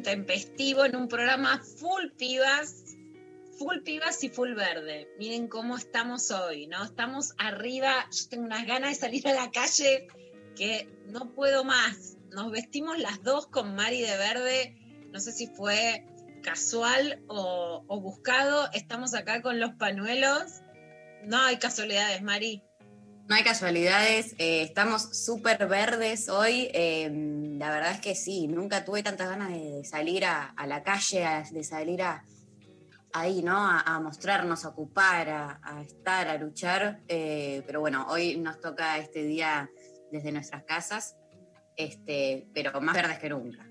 intempestivo en un programa full pibas, full pibas y full verde. Miren cómo estamos hoy, ¿no? Estamos arriba, yo tengo unas ganas de salir a la calle que no puedo más. Nos vestimos las dos con Mari de verde, no sé si fue casual o, o buscado. Estamos acá con los pañuelos. No hay casualidades, Mari. No hay casualidades, eh, estamos súper verdes hoy. eh, la verdad es que sí, nunca tuve tantas ganas de salir a, la calle, de salir a, ahí, ¿no? A, mostrarnos, a ocupar, a, a estar, a luchar. eh, pero bueno, hoy nos toca este día desde nuestras casas, este, pero más verdes que nunca.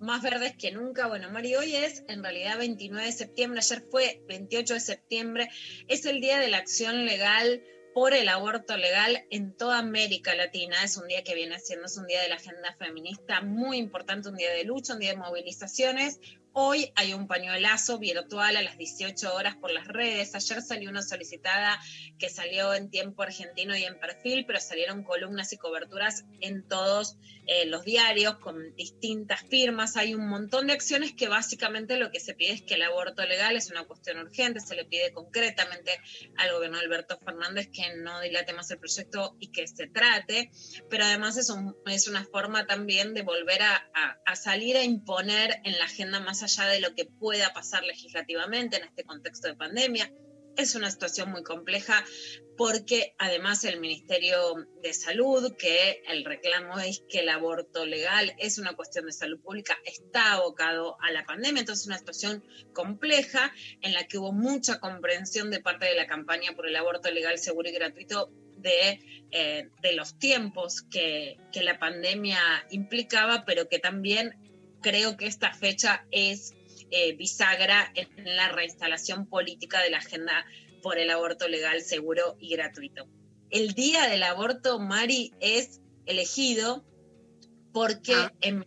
más verdes que nunca. Bueno, Mari, hoy es en realidad 29 de septiembre, ayer fue 28 de septiembre, es el Día de la Acción Legal por el aborto legal en toda América Latina. Es un día que viene siendo, es un día de la agenda feminista muy importante, un día de lucha, un día de movilizaciones. Hoy hay un pañuelazo virtual a las 18 horas por las redes. Ayer salió una solicitada que salió en tiempo argentino y en perfil, pero salieron columnas y coberturas en todos eh, los diarios con distintas firmas. Hay un montón de acciones que básicamente lo que se pide es que el aborto legal es una cuestión urgente. Se le pide concretamente al gobierno Alberto Fernández que no dilate más el proyecto y que se trate. Pero además es, un- es una forma también de volver a- a salir a imponer en la agenda más allá de lo que pueda pasar legislativamente en este contexto de pandemia. Es una situación muy compleja porque además el Ministerio de Salud, que el reclamo es que el aborto legal es una cuestión de salud pública, está abocado a la pandemia, entonces es una situación compleja en la que hubo mucha comprensión de parte de la campaña por el aborto legal, seguro y gratuito de, eh, de los tiempos que, que la pandemia implicaba, pero que también creo que esta fecha es eh, bisagra en la reinstalación política de la agenda por el aborto legal, seguro y gratuito. El día del aborto, Mari, es elegido porque, Ah. en,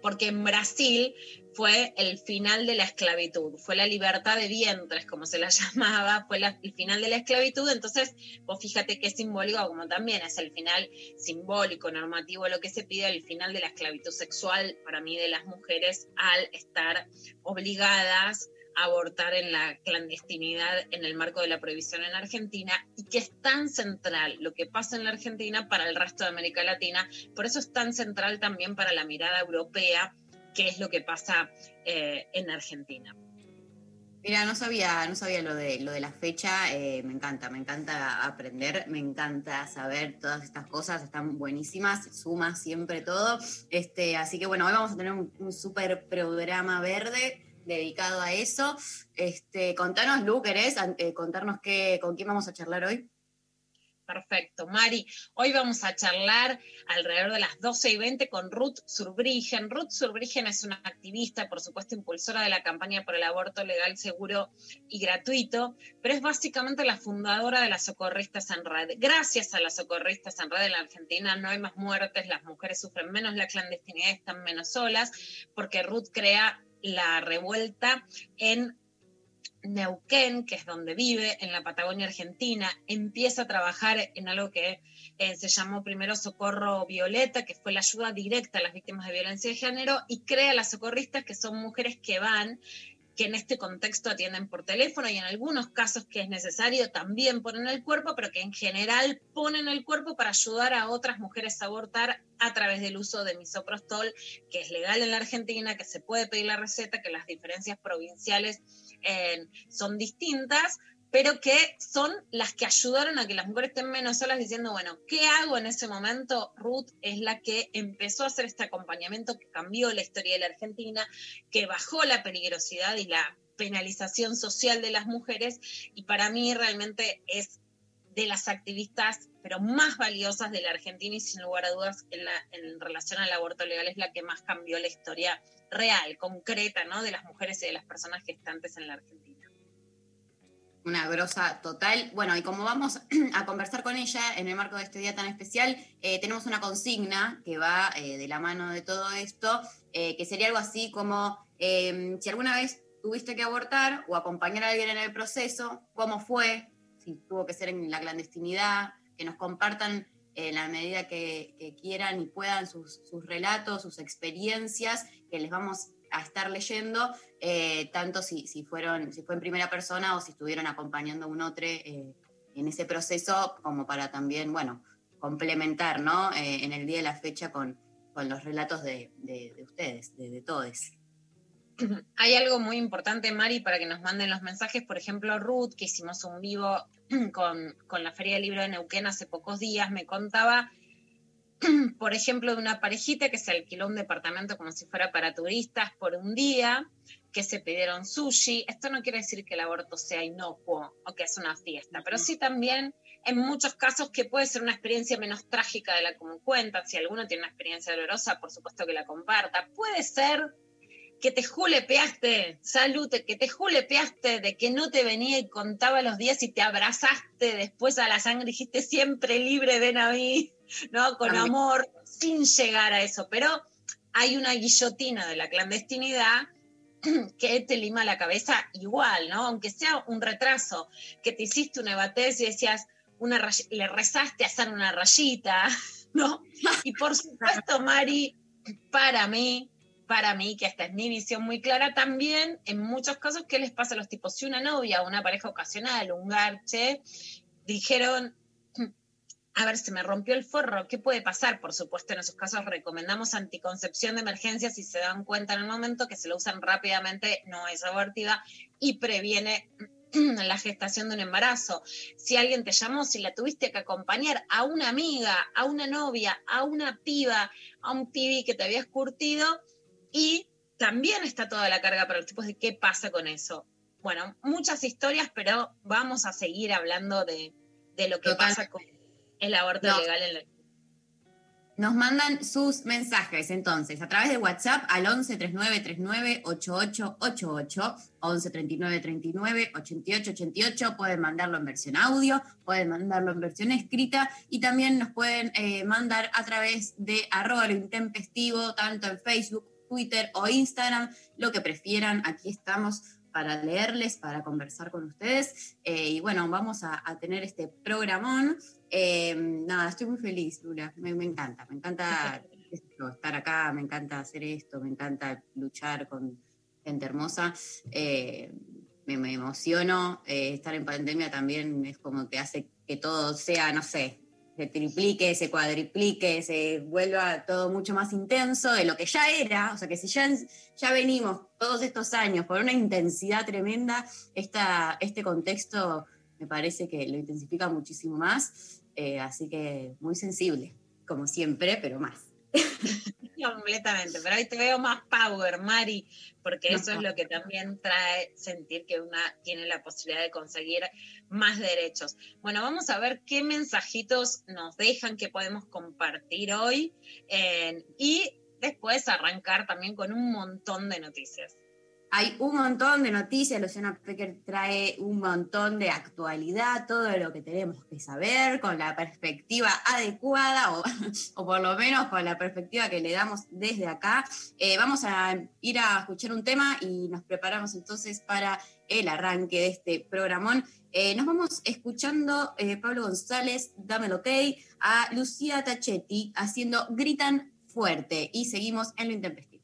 porque en Brasil fue el final de la esclavitud, fue la libertad de vientres, como se la llamaba, fue el final de la esclavitud, entonces vos fíjate qué simbólico, como también es el final simbólico, normativo, lo que se pide, el final de la esclavitud sexual para mí de las mujeres al estar obligadas a abortar en la clandestinidad en el marco de la prohibición en Argentina y que es tan central lo que pasa en la Argentina para el resto de América Latina, por eso es tan central también para la mirada europea qué es lo que pasa eh, en Argentina. Mira, no sabía, no sabía lo de lo de la fecha, eh, me encanta, me encanta aprender, me encanta saber todas estas cosas, están buenísimas, suma siempre todo. Este, así que bueno, hoy vamos a tener un, un súper programa verde dedicado a eso. Este, contanos, Lu, ¿querés eh, contarnos qué, con quién vamos a charlar hoy? Perfecto, Mari. Hoy vamos a charlar alrededor de las 12 y 20 con Ruth Surbrigen. Ruth Surbrigen es una activista, por supuesto, impulsora de la campaña por el aborto legal, seguro y gratuito, pero es básicamente la fundadora de las socorristas en red. Gracias a las socorristas en red en la Argentina no hay más muertes, las mujeres sufren menos la clandestinidad, están menos solas, porque Ruth crea la revuelta en Neuquén, que es donde vive, en la Patagonia Argentina, empieza a trabajar en algo que eh, se llamó primero Socorro Violeta, que fue la ayuda directa a las víctimas de violencia de género, y crea las socorristas, que son mujeres que van que en este contexto atienden por teléfono y en algunos casos que es necesario también ponen el cuerpo, pero que en general ponen el cuerpo para ayudar a otras mujeres a abortar a través del uso de misoprostol, que es legal en la Argentina, que se puede pedir la receta, que las diferencias provinciales son distintas, pero que son las que ayudaron a que las mujeres estén menos solas diciendo, bueno, ¿qué hago en ese momento? Ruth es la que empezó a hacer este acompañamiento que cambió la historia de la Argentina, que bajó la peligrosidad y la penalización social de las mujeres y para mí realmente es de las activistas pero más valiosas de la Argentina y sin lugar a dudas en, en relación al aborto legal es la que más cambió la historia real, concreta, ¿no? de las mujeres y de las personas gestantes en la Argentina una grosa total. Bueno, y como vamos a conversar con ella en el marco de este día tan especial, eh, tenemos una consigna que va eh, de la mano de todo esto, eh, que sería algo así como, si alguna vez tuviste que abortar o acompañar a alguien en el proceso, ¿cómo fue? Si tuvo que ser en la clandestinidad, que nos compartan en la medida que, quieran y puedan sus, relatos, sus experiencias, que les vamos a estar leyendo, eh, tanto si, si, fueron, si fue en primera persona o si estuvieron acompañando a un otro eh, en ese proceso, como para también, bueno, complementar, ¿no? Eh, en el día de la fecha con, con los relatos de, de, ustedes, de, de todos. Hay algo muy importante, Mari, para que nos manden los mensajes. Por ejemplo, Ruth, que hicimos un vivo con, con la Feria del Libro de Neuquén hace pocos días, me contaba por ejemplo, de una parejita que se alquiló un departamento como si fuera para turistas por un día, que se pidieron sushi. Esto no quiere decir que el aborto sea inocuo o que es una fiesta, pero sí también en muchos casos que puede ser una experiencia menos trágica de la que cuenta. Si alguno tiene una experiencia dolorosa, por supuesto que la comparta. Puede ser que te julepeaste, salud, que te julepeaste de que no te venía y contaba los días y te abrazaste después a la sangre y dijiste siempre libre, ven a mí. ¿no? Con amor, sin llegar a eso. Pero hay una guillotina de la clandestinidad que te lima la cabeza igual, ¿no? Aunque sea un retraso, que te hiciste una evatez y decías, una le rezaste a hacer una rayita, ¿no? Y por supuesto, Mari, para mí, para mí, que esta es mi visión muy clara, también en muchos casos, ¿qué les pasa a los tipos? Si una novia, una pareja ocasional, un garche, dijeron, a ver, se me rompió el forro, ¿qué puede pasar? Por supuesto, en esos casos recomendamos anticoncepción de emergencia si se dan cuenta en el momento que se lo usan rápidamente, no es abortiva y previene la gestación de un embarazo. Si alguien te llamó, si la tuviste que acompañar a una amiga, a una novia, a una piba, a un pibi que te habías curtido y también está toda la carga para los tipos de qué pasa con eso. Bueno, muchas historias, pero vamos a seguir hablando de, lo que pasa con el aborto legal en la... Nos mandan sus mensajes entonces a través de WhatsApp al 11 39 39 8888, 11 39 39 88 88. Pueden mandarlo en versión audio, pueden mandarlo en versión escrita y también nos pueden eh, mandar a través de arroba intempestivo, tanto en Facebook, Twitter o Instagram, lo que prefieran. Aquí estamos para leerles, para conversar con ustedes. Eh, y bueno, vamos a, a tener este programón eh, nada, estoy muy feliz, Lula. Me, encanta, me encanta estar acá, me encanta hacer esto, me encanta luchar con gente hermosa. Eh, me, emociono. Eh, estar en pandemia también es como que hace que todo sea, no sé, se triplique, se cuadriplique, se vuelva todo mucho más intenso de lo que ya era. O sea, que si ya, ya venimos todos estos años con una intensidad tremenda, esta, este contexto me parece que lo intensifica muchísimo más. Eh, así que muy sensible, como siempre, pero más. Completamente, pero ahí te veo más power, Mari, porque eso es lo que también trae sentir que una tiene la posibilidad de conseguir más derechos. Bueno, vamos a ver qué mensajitos nos dejan que podemos compartir hoy eh, y después arrancar también con un montón de noticias. Hay un montón de noticias, Luciana Pecker trae un montón de actualidad, todo lo que tenemos que saber con la perspectiva adecuada o, por lo menos con la perspectiva que le damos desde acá. Eh, vamos a ir a escuchar un tema y nos preparamos entonces para el arranque de este programón. Eh, nos vamos escuchando eh, Pablo González, Dame lo ok, a Lucía Tachetti haciendo Gritan Fuerte y seguimos en lo intempestivo.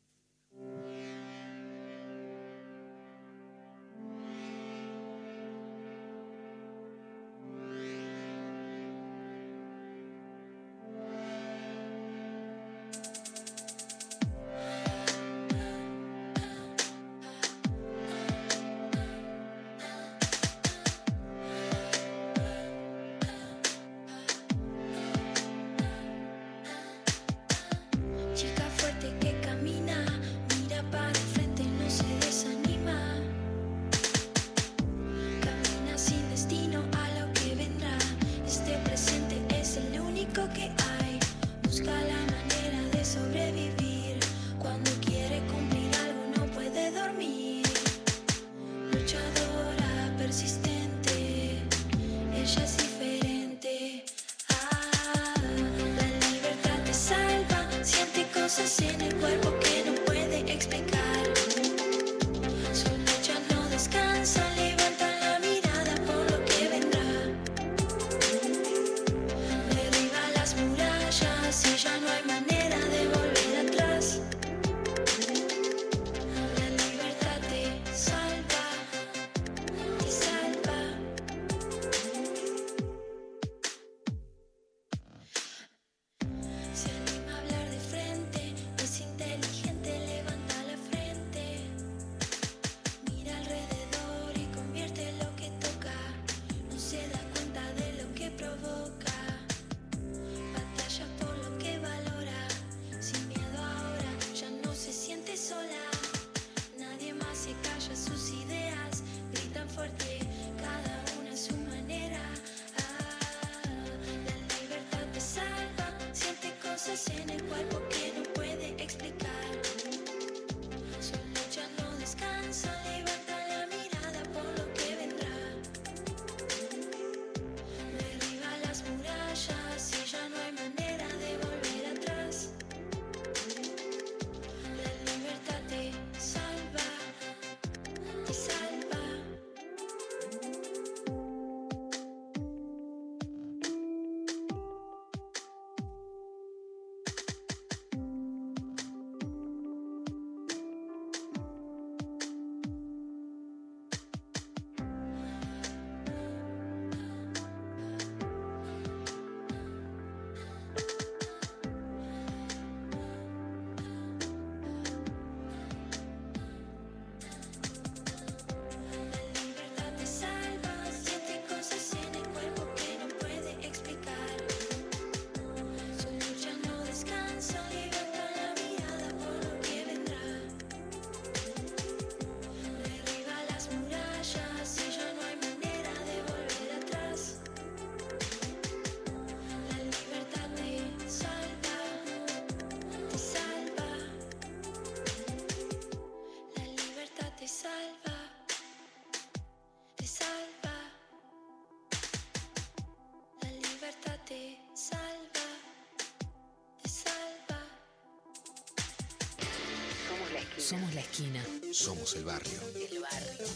Somos la esquina. Somos el barrio. El barrio.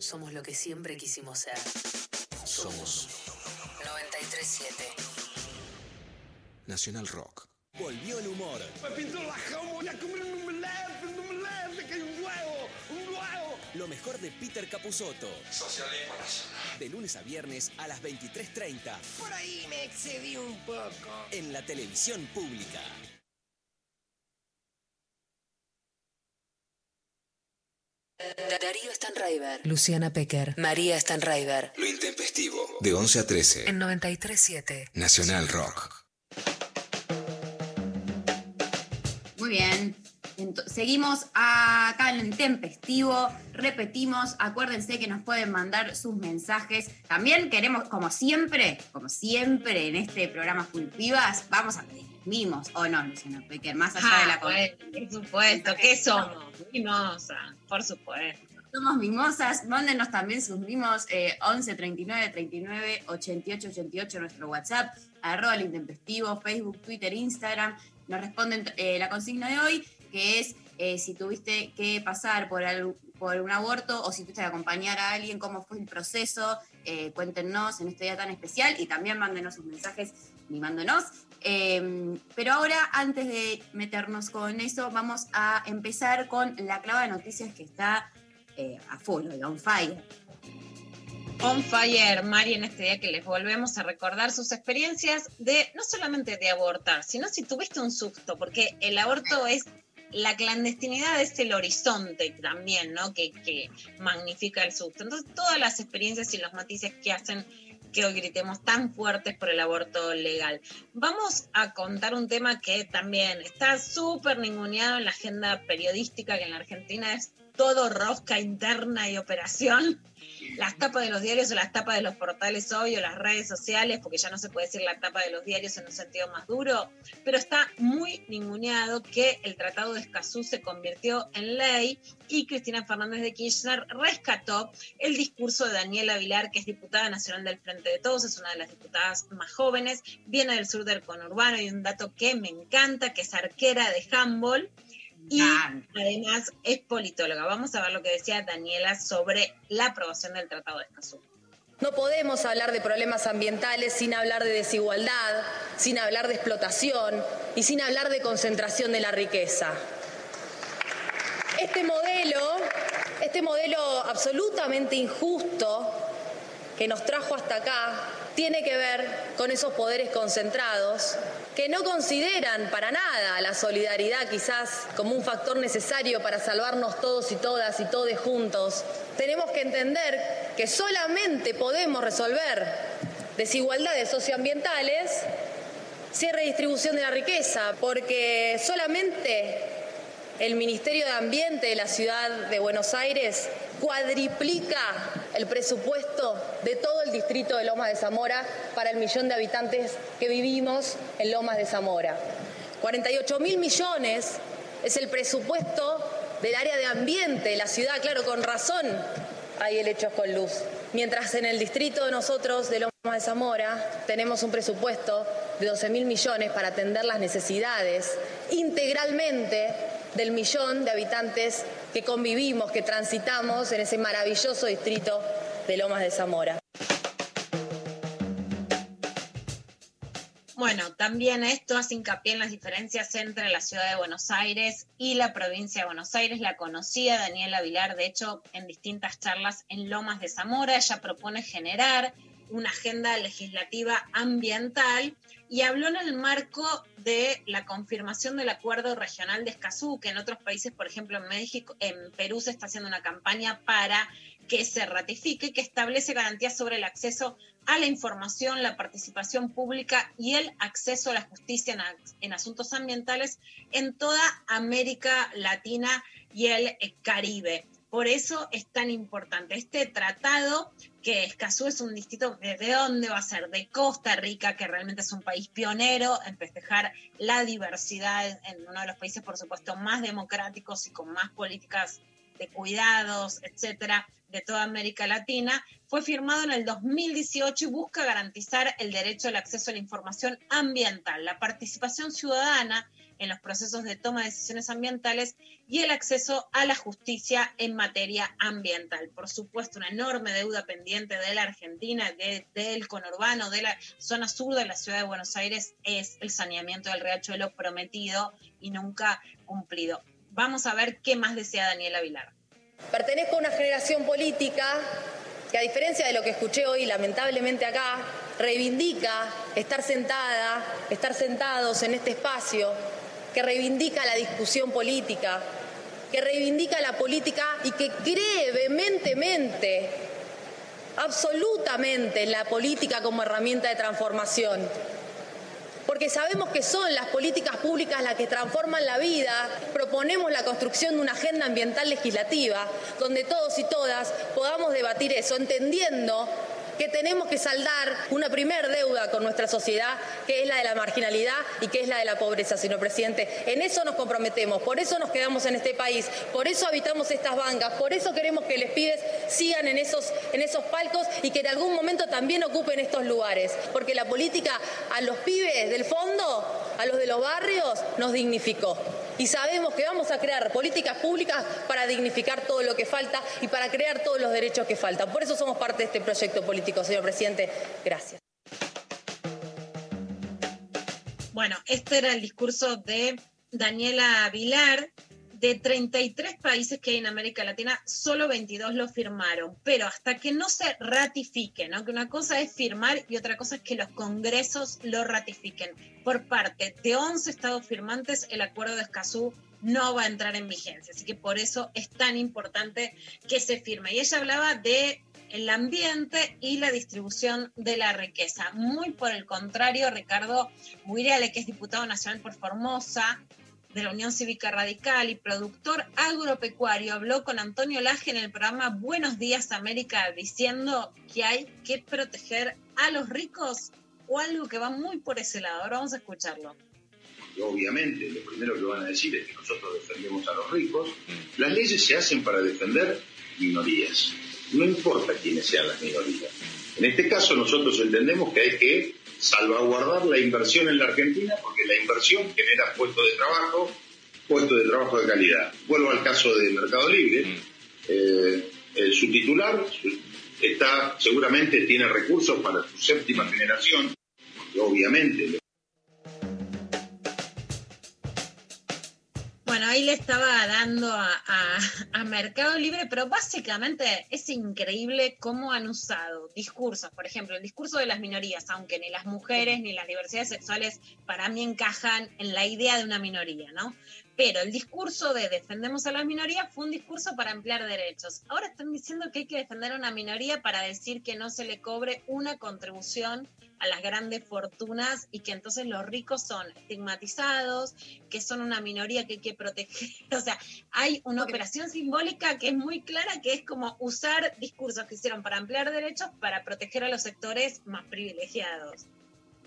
Somos lo que siempre quisimos ser. Somos 937. Nacional Rock. Volvió el humor. Me pintó la jama, voy a comer un omelette, un omelette, que hay un huevo, un huevo. Lo mejor de Peter Capusotto. Socialismo De lunes a viernes a las 23.30. Por ahí me excedí un poco. En la televisión pública. Darío Stanraiver. Luciana Pecker. María Stanraiver. Lo intempestivo. De 11 a 13. En 937. Nacional Rock. Muy bien. Seguimos acá en el intempestivo, repetimos, acuérdense que nos pueden mandar sus mensajes. También queremos, como siempre, como siempre en este programa Full Pibas, vamos a pedir mimos, o no, Luciana Pecker, más allá de la Ah, cosa. bueno, por supuesto, ¿qué somos? Mimosa, por supuesto. Somos mimosas, mándenos también sus mimos eh, 11 39 39 88 88 nuestro WhatsApp, arroba el intempestivo, Facebook, Twitter, Instagram. Nos responden eh, la consigna de hoy, que es eh, si tuviste que pasar por, al- por un aborto o si tuviste que acompañar a alguien, cómo fue el proceso, eh, cuéntenos en este día tan especial y también mándenos sus mensajes mimándonos. Eh, pero ahora, antes de meternos con eso, vamos a empezar con la clava de noticias que está eh, a full, on fire. On fire, Mari, en este día que les volvemos a recordar sus experiencias de no solamente de abortar, sino si tuviste un susto, porque el aborto es la clandestinidad es el horizonte también, ¿no? Que, que magnifica el susto. Entonces, todas las experiencias y los matices que hacen que hoy gritemos tan fuertes por el aborto legal. Vamos a contar un tema que también está súper ninguneado en la agenda periodística, que en la Argentina es todo rosca interna y operación. Las tapas de los diarios o las tapas de los portales hoy o las redes sociales, porque ya no se puede decir la tapa de los diarios en un sentido más duro, pero está muy ninguneado que el Tratado de Escazú se convirtió en ley y Cristina Fernández de Kirchner rescató el discurso de Daniela Vilar, que es diputada nacional del Frente de Todos, es una de las diputadas más jóvenes, viene del sur del conurbano y un dato que me encanta, que es arquera de handball y además es politóloga. Vamos a ver lo que decía Daniela sobre la aprobación del Tratado de Escazú. No podemos hablar de problemas ambientales sin hablar de desigualdad, sin hablar de explotación y sin hablar de concentración de la riqueza. Este modelo, este modelo absolutamente injusto que nos trajo hasta acá, tiene que ver con esos poderes concentrados que no consideran para nada la solidaridad quizás como un factor necesario para salvarnos todos y todas y todos juntos. Tenemos que entender que solamente podemos resolver desigualdades socioambientales si hay redistribución de la riqueza, porque solamente el Ministerio de Ambiente de la ciudad de Buenos Aires cuadriplica el presupuesto de todo el distrito de Lomas de Zamora para el millón de habitantes que vivimos en Lomas de Zamora. 48 mil millones es el presupuesto del área de ambiente de la ciudad, claro, con razón hay helechos con luz. Mientras en el distrito de nosotros, de Lomas de Zamora, tenemos un presupuesto de 12 mil millones para atender las necesidades integralmente del millón de habitantes que convivimos, que transitamos en ese maravilloso distrito de Lomas de Zamora. Bueno, también esto hace hincapié en las diferencias entre la ciudad de Buenos Aires y la provincia de Buenos Aires. La conocía Daniela Vilar, de hecho, en distintas charlas en Lomas de Zamora. Ella propone generar una agenda legislativa ambiental y habló en el marco de la confirmación del acuerdo regional de Escazú, que en otros países, por ejemplo en México, en Perú se está haciendo una campaña para que se ratifique, que establece garantías sobre el acceso a la información, la participación pública y el acceso a la justicia en, en asuntos ambientales en toda América Latina y el Caribe. Por eso es tan importante este tratado, que Escazú es un distrito, ¿de dónde va a ser? De Costa Rica, que realmente es un país pionero en festejar la diversidad, en uno de los países, por supuesto, más democráticos y con más políticas de cuidados, etcétera, de toda América Latina, fue firmado en el 2018 y busca garantizar el derecho al acceso a la información ambiental, la participación ciudadana en los procesos de toma de decisiones ambientales y el acceso a la justicia en materia ambiental. Por supuesto, una enorme deuda pendiente de la Argentina, de- del conurbano, de la zona sur de la ciudad de Buenos Aires, es el saneamiento del riachuelo prometido y nunca cumplido. Vamos a ver qué más desea Daniela Vilar. Pertenezco a una generación política que a diferencia de lo que escuché hoy lamentablemente acá, reivindica estar sentada, estar sentados en este espacio, que reivindica la discusión política, que reivindica la política y que cree vehementemente, absolutamente en la política como herramienta de transformación. Porque sabemos que son las políticas públicas las que transforman la vida, proponemos la construcción de una agenda ambiental legislativa donde todos y todas podamos debatir eso, entendiendo que tenemos que saldar una primer deuda con nuestra sociedad, que es la de la marginalidad y que es la de la pobreza, señor presidente. En eso nos comprometemos, por eso nos quedamos en este país, por eso habitamos estas bancas, por eso queremos que les pibes sigan en esos, en esos palcos y que en algún momento también ocupen estos lugares, porque la política a los pibes del fondo, a los de los barrios, nos dignificó. Y sabemos que vamos a crear políticas públicas para dignificar todo lo que falta y para crear todos los derechos que faltan. Por eso somos parte de este proyecto político, señor presidente. Gracias. Bueno, este era el discurso de Daniela Vilar. De 33 países que hay en América Latina, solo 22 lo firmaron. Pero hasta que no se ratifique, ¿no? una cosa es firmar y otra cosa es que los congresos lo ratifiquen. Por parte de 11 estados firmantes, el acuerdo de Escazú no va a entrar en vigencia. Así que por eso es tan importante que se firme. Y ella hablaba de el ambiente y la distribución de la riqueza. Muy por el contrario, Ricardo Buirale, que es diputado nacional por Formosa, de la Unión Cívica Radical y productor agropecuario, habló con Antonio Laje en el programa Buenos Días América diciendo que hay que proteger a los ricos o algo que va muy por ese lado. Ahora vamos a escucharlo. Obviamente lo primero que van a decir es que nosotros defendemos a los ricos. Las leyes se hacen para defender minorías. No importa quiénes sean las minorías. En este caso nosotros entendemos que hay que salvaguardar la inversión en la Argentina porque la inversión genera puestos de trabajo, puestos de trabajo de calidad. Vuelvo al caso de Mercado Libre. Eh, eh, su titular está seguramente tiene recursos para su séptima generación. Y obviamente Bueno, ahí le estaba dando a, a- Mercado Libre, pero básicamente es increíble cómo han usado discursos, por ejemplo, el discurso de las minorías, aunque ni las mujeres ni las diversidades sexuales para mí encajan en la idea de una minoría, ¿no? Pero el discurso de defendemos a las minorías fue un discurso para ampliar derechos. Ahora están diciendo que hay que defender a una minoría para decir que no se le cobre una contribución a las grandes fortunas y que entonces los ricos son estigmatizados, que son una minoría que hay que proteger. O sea, hay una operación simbólica que es muy clara, que es como usar discursos que hicieron para ampliar derechos para proteger a los sectores más privilegiados.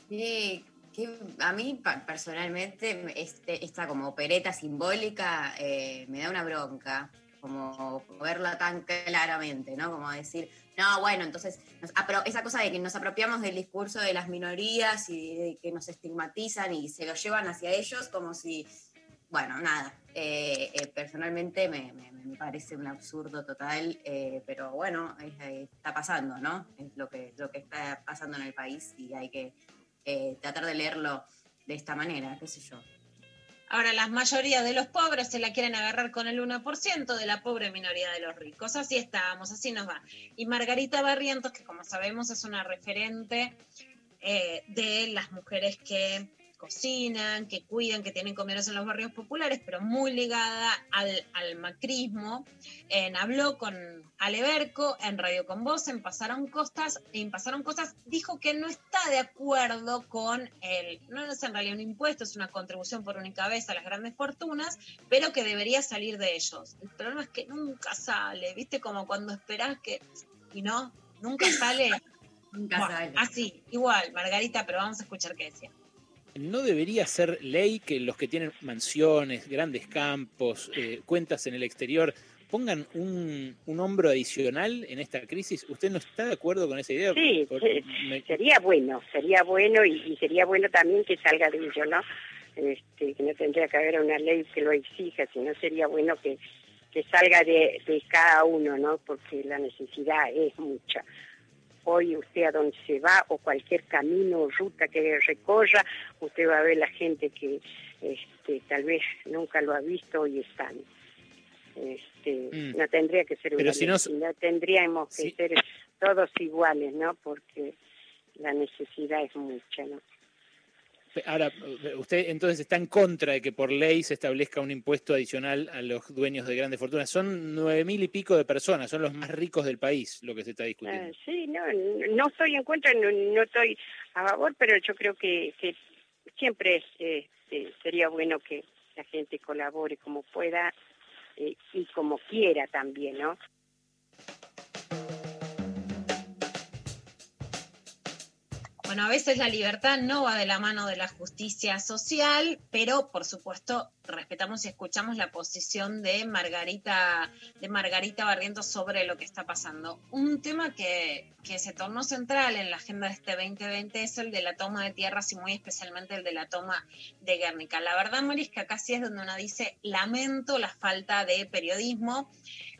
Sí, que a mí personalmente este, esta como opereta simbólica eh, me da una bronca, como verla tan claramente, ¿no? Como decir, no, bueno, entonces apro- esa cosa de que nos apropiamos del discurso de las minorías y que nos estigmatizan y se lo llevan hacia ellos como si, bueno, nada, eh, eh, personalmente me, me- me parece un absurdo total, eh, pero bueno, es- está pasando, ¿no? Es lo que, lo que está pasando en el país y hay que tratar de leerlo de esta manera, qué sé yo. Ahora, las mayorías de los pobres se la quieren agarrar con el 1% de la pobre minoría de los ricos. Así estamos, así nos va. Y Margarita Barrientos, que como sabemos es una referente eh, de las mujeres que cocinan, que cuidan, que tienen comederos en los barrios populares, pero muy ligada al, al macrismo. En, habló con Aleberco en Radio Con Voz, en Pasaron Costas, en Pasaron Cosas, dijo que no está de acuerdo con el, no es en realidad un impuesto, es una contribución por única vez a las grandes fortunas, pero que debería salir de ellos. El problema es que nunca sale, ¿viste? Como cuando esperás que, y no, nunca sale. Nunca Bueno, sale. Así, igual, Margarita, pero vamos a escuchar qué decía. ¿No debería ser ley que los que tienen mansiones, grandes campos, eh, cuentas en el exterior, pongan un, un hombro adicional en esta crisis? ¿Usted no está de acuerdo con esa idea? Sí, Por- sí, me- sería bueno, sería bueno y, y sería bueno también que salga de ello, ¿no? este, que no tendría que haber una ley que lo exija, sino sería bueno que, que salga de, de cada uno, ¿no? Porque la necesidad es mucha. Hoy usted a donde se va o cualquier camino o ruta que recorra, usted va a ver la gente que este, tal vez nunca lo ha visto y están. Este, Mm. No tendría que ser Pero una si no- tendríamos que Sí. ser todos iguales, ¿no? Porque la necesidad es mucha, ¿no? Ahora, usted entonces está en contra de que por ley se establezca un impuesto adicional a los dueños de grandes fortunas. Son nueve mil y pico de personas, son los más ricos del país lo que se está discutiendo. sí, no, no estoy en contra, no, no estoy a favor, pero yo creo que, que siempre eh, eh, sería bueno que la gente colabore como pueda eh, y como quiera también, ¿no? Bueno, a veces la libertad no va de la mano de la justicia social, pero por supuesto respetamos y escuchamos la posición de Margarita, de Margarita Barrientos sobre lo que está pasando. Un tema que, que se tornó central en la agenda de este 2020 es el de la toma de tierras y muy especialmente el de la toma de Guernica. La verdad, Mari, es que acá sí es donde uno dice, lamento la falta de periodismo.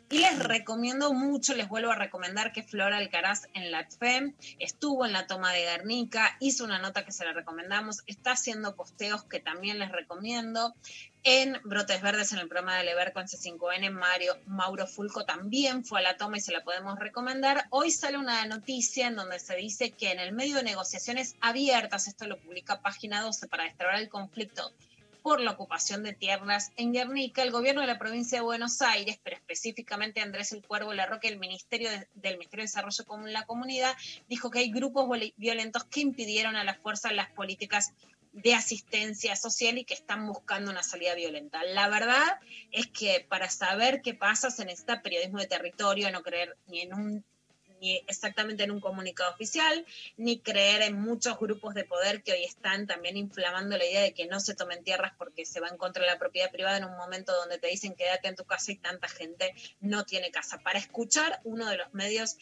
Y les recomiendo mucho, les vuelvo a recomendar que Flora Alcaraz en la FEM estuvo en la toma de Guernica, hizo una nota que se la recomendamos, está haciendo posteos que también les recomiendo. En Brotes Verdes, en el programa de Lever con C5N, Mario, Mauro Fulco también fue a la toma y se la podemos recomendar. Hoy sale una noticia en donde se dice que en el medio de negociaciones abiertas, esto lo publica Página 12 para destrabar el conflicto por la ocupación de tierras en Guernica, el gobierno de la provincia de Buenos Aires, pero específicamente Andrés El Cuervo Larroque, el Ministerio de- del Ministerio de Desarrollo con la Comunidad, dijo que hay grupos violentos que impidieron a la fuerza las políticas de asistencia social y que están buscando una salida violenta. La verdad es que para saber qué pasa se necesita periodismo de territorio, no creer ni en un ni exactamente en un comunicado oficial, ni creer en muchos grupos de poder que hoy están también inflamando la idea de que no se tomen tierras porque se van contra la propiedad privada en un momento donde te dicen quédate en tu casa y tanta gente no tiene casa. Para escuchar uno de los medios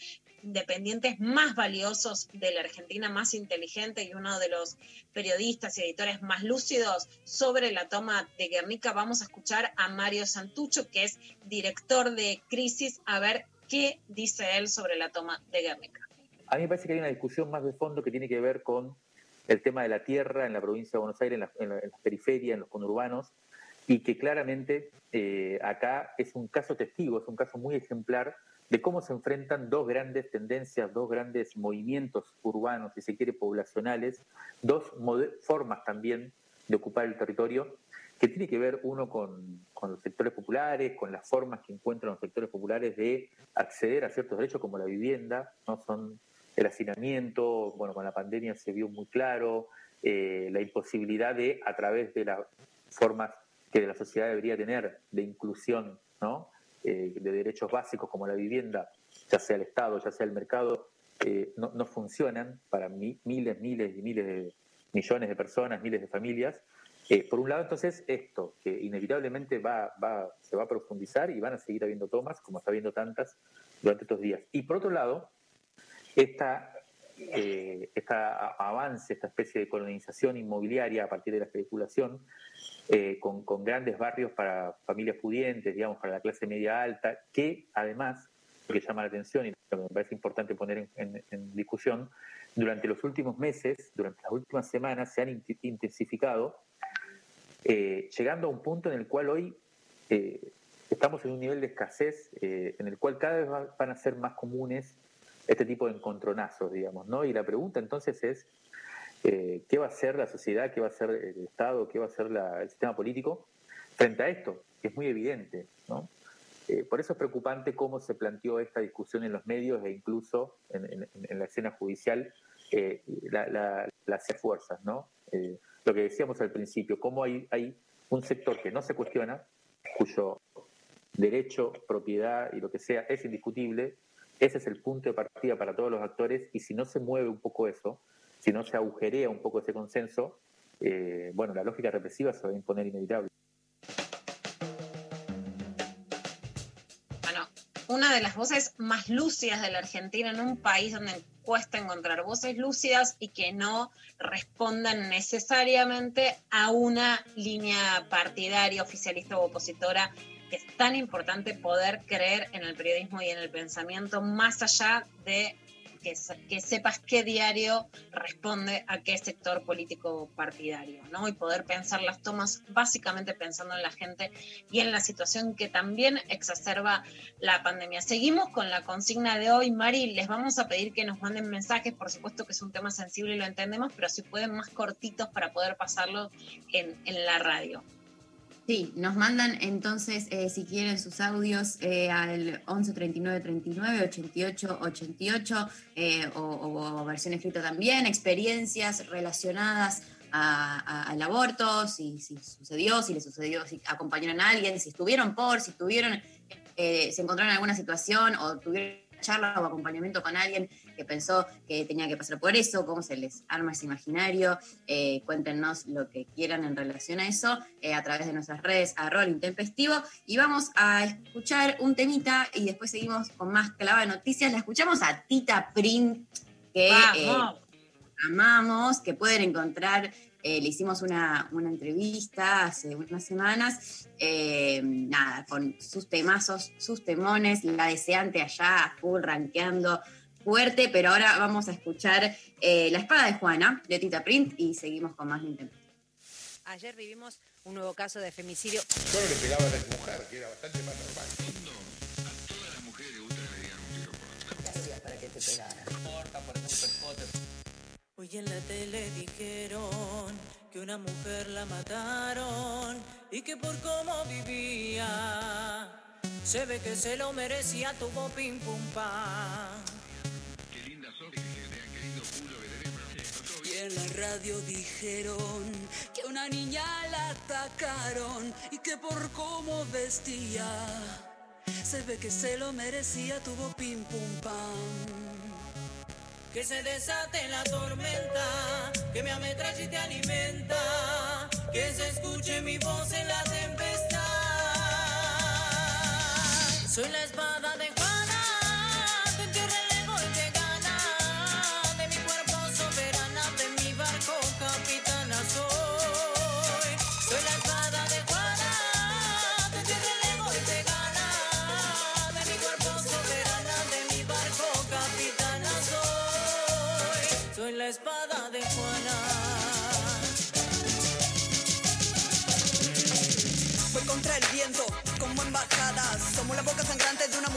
independientes más valiosos de la Argentina, más inteligente y uno de los periodistas y editores más lúcidos sobre la toma de Guernica, vamos a escuchar a Mario Santucho, que es director de Crisis, a ver qué dice él sobre la toma de Guernica. A mí me parece que hay una discusión más de fondo que tiene que ver con el tema de la tierra en la provincia de Buenos Aires, en, la- en la- en las periferias, en los conurbanos, y que claramente eh, acá es un caso testigo, es un caso muy ejemplar de cómo se enfrentan dos grandes tendencias, dos grandes movimientos urbanos, si se quiere, poblacionales, dos formas también de ocupar el territorio, que tiene que ver uno con, los sectores populares, con las formas que encuentran los sectores populares de acceder a ciertos derechos como la vivienda, no son el hacinamiento, bueno, con la pandemia se vio muy claro, eh, la imposibilidad de, a través de las formas que la sociedad debería tener de inclusión, ¿no? Eh, de derechos básicos como la vivienda, ya sea el Estado, ya sea el mercado, eh, no, no funcionan para mi- miles, miles y miles de millones de personas, miles de familias. Eh, por un lado, entonces, esto, que inevitablemente va, va, se va a profundizar y van a seguir habiendo tomas, como está habiendo tantas durante estos días. Y por otro lado, esta, eh, esta avance, esta especie de colonización inmobiliaria a partir de la especulación, eh, con, grandes barrios para familias pudientes, digamos, para la clase media alta, que además, lo que llama la atención y lo que me parece importante poner en, en- discusión, durante los últimos meses, durante las últimas semanas, se han int- intensificado, eh, llegando a un punto en el cual hoy eh, estamos en un nivel de escasez eh, en el cual cada vez va- van a ser más comunes este tipo de encontronazos, digamos, ¿no? Y la pregunta entonces es, ¿qué va a hacer la sociedad, qué va a hacer el Estado, qué va a hacer el sistema político frente a esto? Que es muy evidente, ¿no? Por eso es preocupante cómo se planteó esta discusión en los medios e incluso en, la escena judicial, la- la- las fuerzas, ¿no? Lo que decíamos al principio, cómo hay, hay un sector que no se cuestiona, cuyo derecho, propiedad y lo que sea es indiscutible, ese es el punto de partida para todos los actores y si no se mueve un poco eso, si no se agujerea un poco ese consenso, eh, bueno, la lógica represiva se va a imponer inevitable. Una de las voces más lúcidas de la Argentina en un país donde cuesta encontrar voces lúcidas y que no respondan necesariamente a una línea partidaria, oficialista o opositora es tan importante poder creer en el periodismo y en el pensamiento más allá de que, se- que sepas qué diario responde a qué sector político partidario, ¿no? Y poder pensar las tomas básicamente pensando en la gente y en la situación que también exacerba la pandemia. Seguimos con la consigna de hoy, Mari, les vamos a pedir que nos manden mensajes, por supuesto que es un tema sensible y lo entendemos, pero si pueden más cortitos para poder pasarlo en, en la radio. Sí, nos mandan entonces, eh, si quieren, sus audios eh, al 11 39 39 88 88 eh, o, o versión escrita también, experiencias relacionadas a- al aborto, si, si sucedió, si le sucedió, si acompañaron a alguien, si estuvieron por, si tuvieron, eh, se encontraron en alguna situación o tuvieron charla o acompañamiento con alguien que pensó que tenía que pasar por eso, cómo se les arma ese imaginario, eh, cuéntenos lo que quieran en relación a eso eh, a través de nuestras redes arroba intempestivo y vamos a escuchar un temita y después seguimos con más clava de noticias. La escuchamos a Tita Print, que eh, amamos, que pueden encontrar. Eh, le hicimos una, una entrevista hace unas semanas, eh, nada, con sus temazos, sus temones, la deseante allá, a full, rankeando fuerte, pero ahora vamos a escuchar eh, La espada de Juana, de Tita Print, y seguimos con más Nintendo. Ayer vivimos un nuevo caso de femicidio. Solo le pegaba a la mujer, que era bastante más normal. para que te pegara. Hoy en la tele dijeron que una mujer la mataron y que por cómo vivía se ve que se lo merecía, tuvo pim pum pam. Y en la radio dijeron que una niña la atacaron y que por cómo vestía se ve que se lo merecía, tuvo pim pum pam. Que se desate la tormenta, que me ametralle y te alimenta, que se escuche mi voz en la tempestad. Soy la espada de Juana,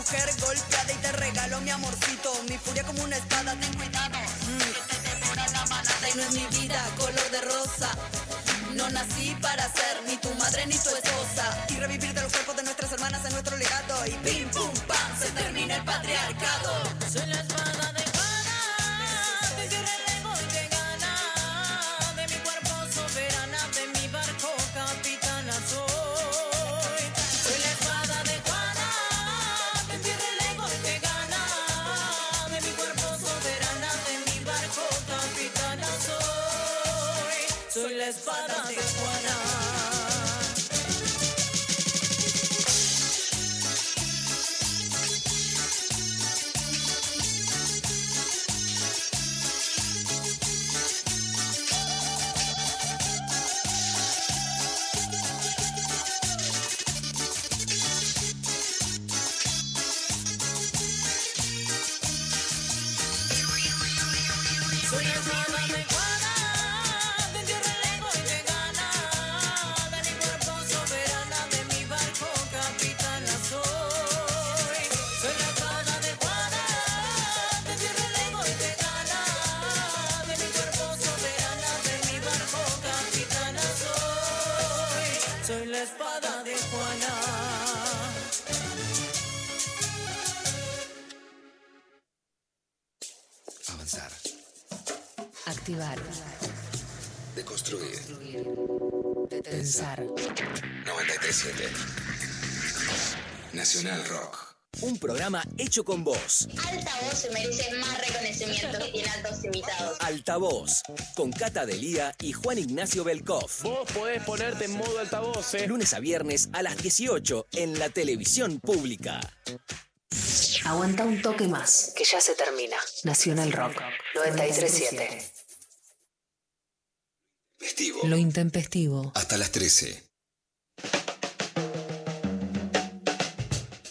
mujer golpeada y te regalo mi amorcito. Mi furia como una espada, ten cuidado. Mm, que te devora la manada y no es mi vida color de rosa. No nací para ser ni tu madre ni tu esposa. Y revivir de los cuerpos de nuestras hermanas en nuestro legado. Y pim pum pam, se termina el patriarcado. 937. Nacional Rock. Un programa hecho con vos. Altavoz se merece más reconocimiento que tiene altos invitados. Altavoz, con Cata Delía y Juan Ignacio Belkov. Vos podés ponerte en modo altavoz, ¿eh? Lunes a viernes a las 18 en la televisión pública. Aguanta un toque más, que ya se termina. Nacional Rock 937. Festivo. Lo intempestivo. Hasta las 13.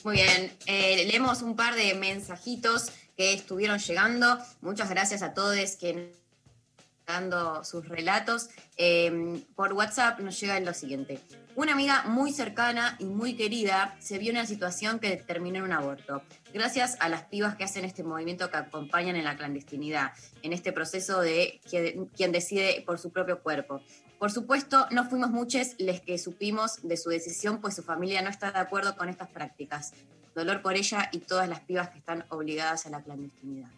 Muy bien, eh, leemos un par de mensajitos que estuvieron llegando. Muchas gracias a todos que dando sus relatos. Eh, por WhatsApp nos llega lo siguiente. Una amiga muy cercana y muy querida se vio en una situación que terminó en un aborto. Gracias a las pibas que hacen este movimiento que acompañan en la clandestinidad, en este proceso de quien decide por su propio cuerpo. Por supuesto, no fuimos muchos les que supimos de su decisión, pues su familia no está de acuerdo con estas prácticas. Dolor por ella y todas las pibas que están obligadas a la clandestinidad.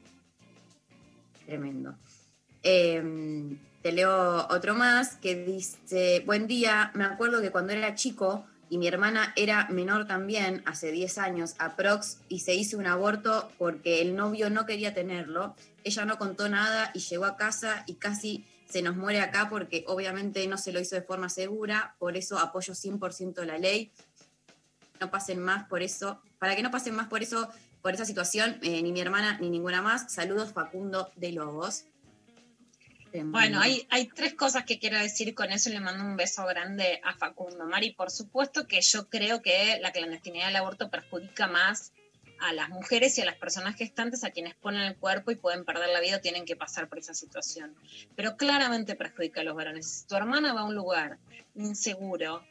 Tremendo. Eh, te leo otro más que dice, buen día, me acuerdo que cuando era chico y mi hermana era menor también, hace 10 años, aprox, y se hizo un aborto porque el novio no quería tenerlo, ella no contó nada y llegó a casa y casi se nos muere acá porque obviamente no se lo hizo de forma segura, por eso apoyo 100% la ley. No pasen más por eso, para que no pasen más por eso, por esa situación, eh, ni mi hermana ni ninguna más. Saludos Facundo de Lobos. Bueno, hay, hay tres cosas que quiero decir con eso y le mando un beso grande a Facundo. Mari, por supuesto que yo creo que la clandestinidad del aborto perjudica más a las mujeres y a las personas gestantes a quienes ponen el cuerpo y pueden perder la vida tienen que pasar por esa situación. Pero claramente perjudica a los varones. Si tu hermana va a un lugar inseguro,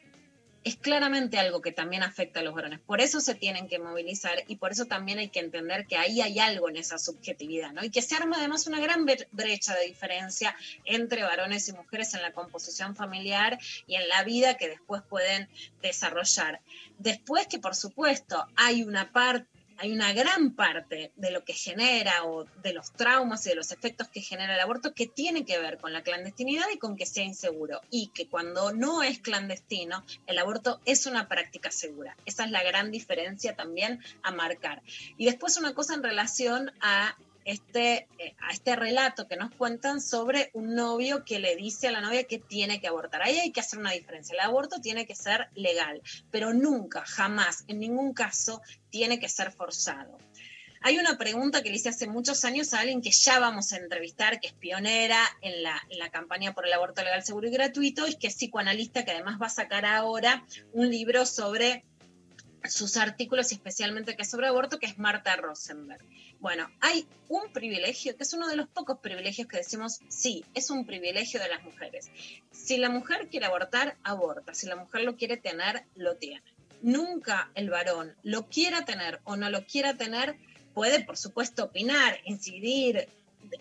es claramente algo que también afecta a los varones. Por eso se tienen que movilizar y por eso también hay que entender que ahí hay algo en esa subjetividad, ¿no? Y que se arma además una gran bre- brecha de diferencia entre varones y mujeres en la composición familiar y en la vida que después pueden desarrollar. Después que, por supuesto, hay una parte hay una gran parte de lo que genera o de los traumas y de los efectos que genera el aborto que tiene que ver con la clandestinidad y con que sea inseguro. Y que cuando no es clandestino, el aborto es una práctica segura. Esa es la gran diferencia también a marcar. Y después una cosa en relación a este, eh, a este relato que nos cuentan sobre un novio que le dice a la novia que tiene que abortar. Ahí hay que hacer una diferencia. El aborto tiene que ser legal, pero nunca, jamás, en ningún caso, tiene que ser forzado. Hay una pregunta que le hice hace muchos años a alguien que ya vamos a entrevistar, que es pionera en la, en la campaña por el aborto legal, seguro y gratuito, y que es psicoanalista, que además va a sacar ahora un libro sobre sus artículos especialmente que sobre aborto, que es Marta Rosenberg. Bueno, hay un privilegio, que es uno de los pocos privilegios que decimos, sí, es un privilegio de las mujeres. Si la mujer quiere abortar, aborta. Si la mujer lo quiere tener, lo tiene. Nunca el varón lo quiera tener o no lo quiera tener, puede, por supuesto, opinar, incidir,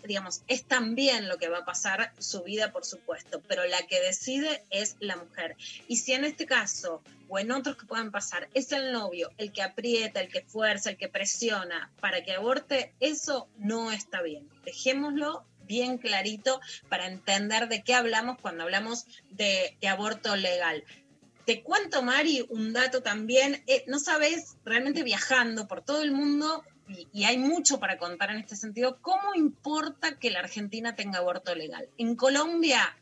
digamos, es también lo que va a pasar su vida, por supuesto, pero la que decide es la mujer. Y si en este caso o en otros que puedan pasar es el novio el que aprieta, el que fuerza, el que presiona para que aborte, eso no está bien. Dejémoslo bien clarito para entender de qué hablamos cuando hablamos de, aborto legal. Te cuento, Mari, un dato también. Eh, no sabes, realmente viajando por todo el mundo, y, hay mucho para contar en este sentido, ¿cómo importa que la Argentina tenga aborto legal? En Colombia,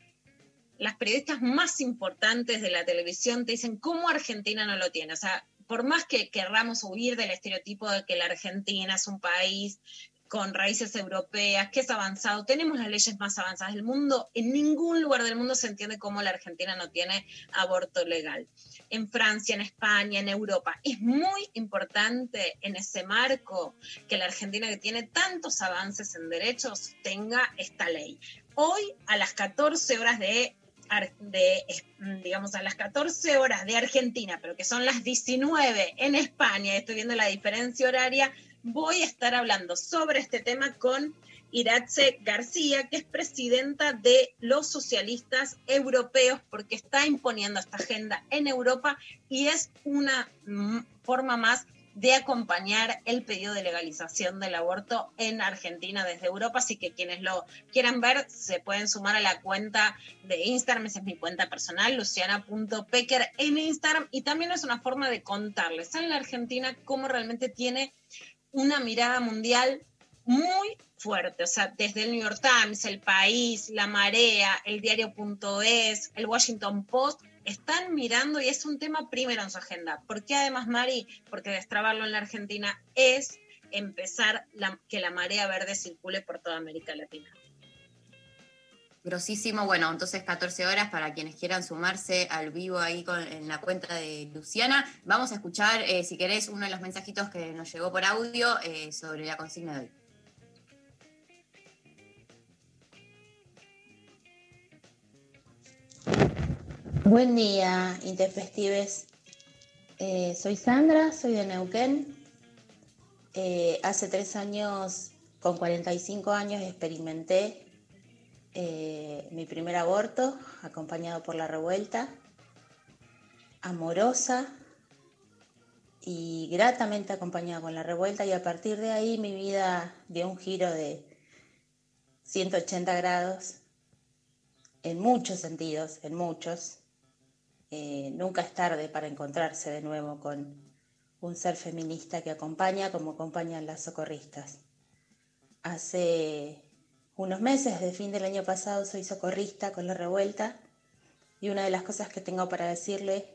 las periodistas más importantes de la televisión te dicen, ¿cómo Argentina no lo tiene? O sea, por más que querramos huir del estereotipo de que la Argentina es un país con raíces europeas, que es avanzado, tenemos las leyes más avanzadas del mundo, en ningún lugar del mundo se entiende cómo la Argentina no tiene aborto legal. En Francia, en España, en Europa. Es muy importante en ese marco que la Argentina, que tiene tantos avances en derechos, tenga esta ley. Hoy, a las 14 horas de digamos, a las 14 horas de Argentina, pero que son las 19 en España, estoy viendo la diferencia horaria, voy a estar hablando sobre este tema con Iratze García, que es presidenta de los socialistas europeos, porque está imponiendo esta agenda en Europa y es una forma más de acompañar el pedido de legalización del aborto en Argentina desde Europa. Así que quienes lo quieran ver se pueden sumar a la cuenta de Instagram, esa es mi cuenta personal, luciana.pecker en Instagram. Y también es una forma de contarles en la Argentina cómo realmente tiene una mirada mundial muy fuerte, o sea, desde el New York Times, el País, La Marea, el diario.es, el Washington Post, están mirando y es un tema primero en su agenda. ¿Por qué además, Mari? Porque destrabarlo en la Argentina es empezar la- que la marea verde circule por toda América Latina. Grosísimo, bueno, entonces 14 horas para quienes quieran sumarse al vivo ahí en la cuenta de Luciana. Vamos a escuchar, eh, si querés, uno de los mensajitos que nos llegó por audio eh, sobre la consigna de hoy. Buen día, Intempestives. Eh, soy Sandra, soy de Neuquén. Hace tres años, con 45 años, experimenté eh, mi primer aborto, acompañado por la revuelta, amorosa y gratamente acompañada con la revuelta. Y a partir de ahí mi vida dio un giro de 180 grados en muchos sentidos, en muchos. Eh, nunca es tarde para encontrarse de nuevo con un ser feminista que acompaña como acompañan las socorristas. Hace unos meses, de fin del año pasado, soy socorrista con la revuelta y una de las cosas que tengo para decirle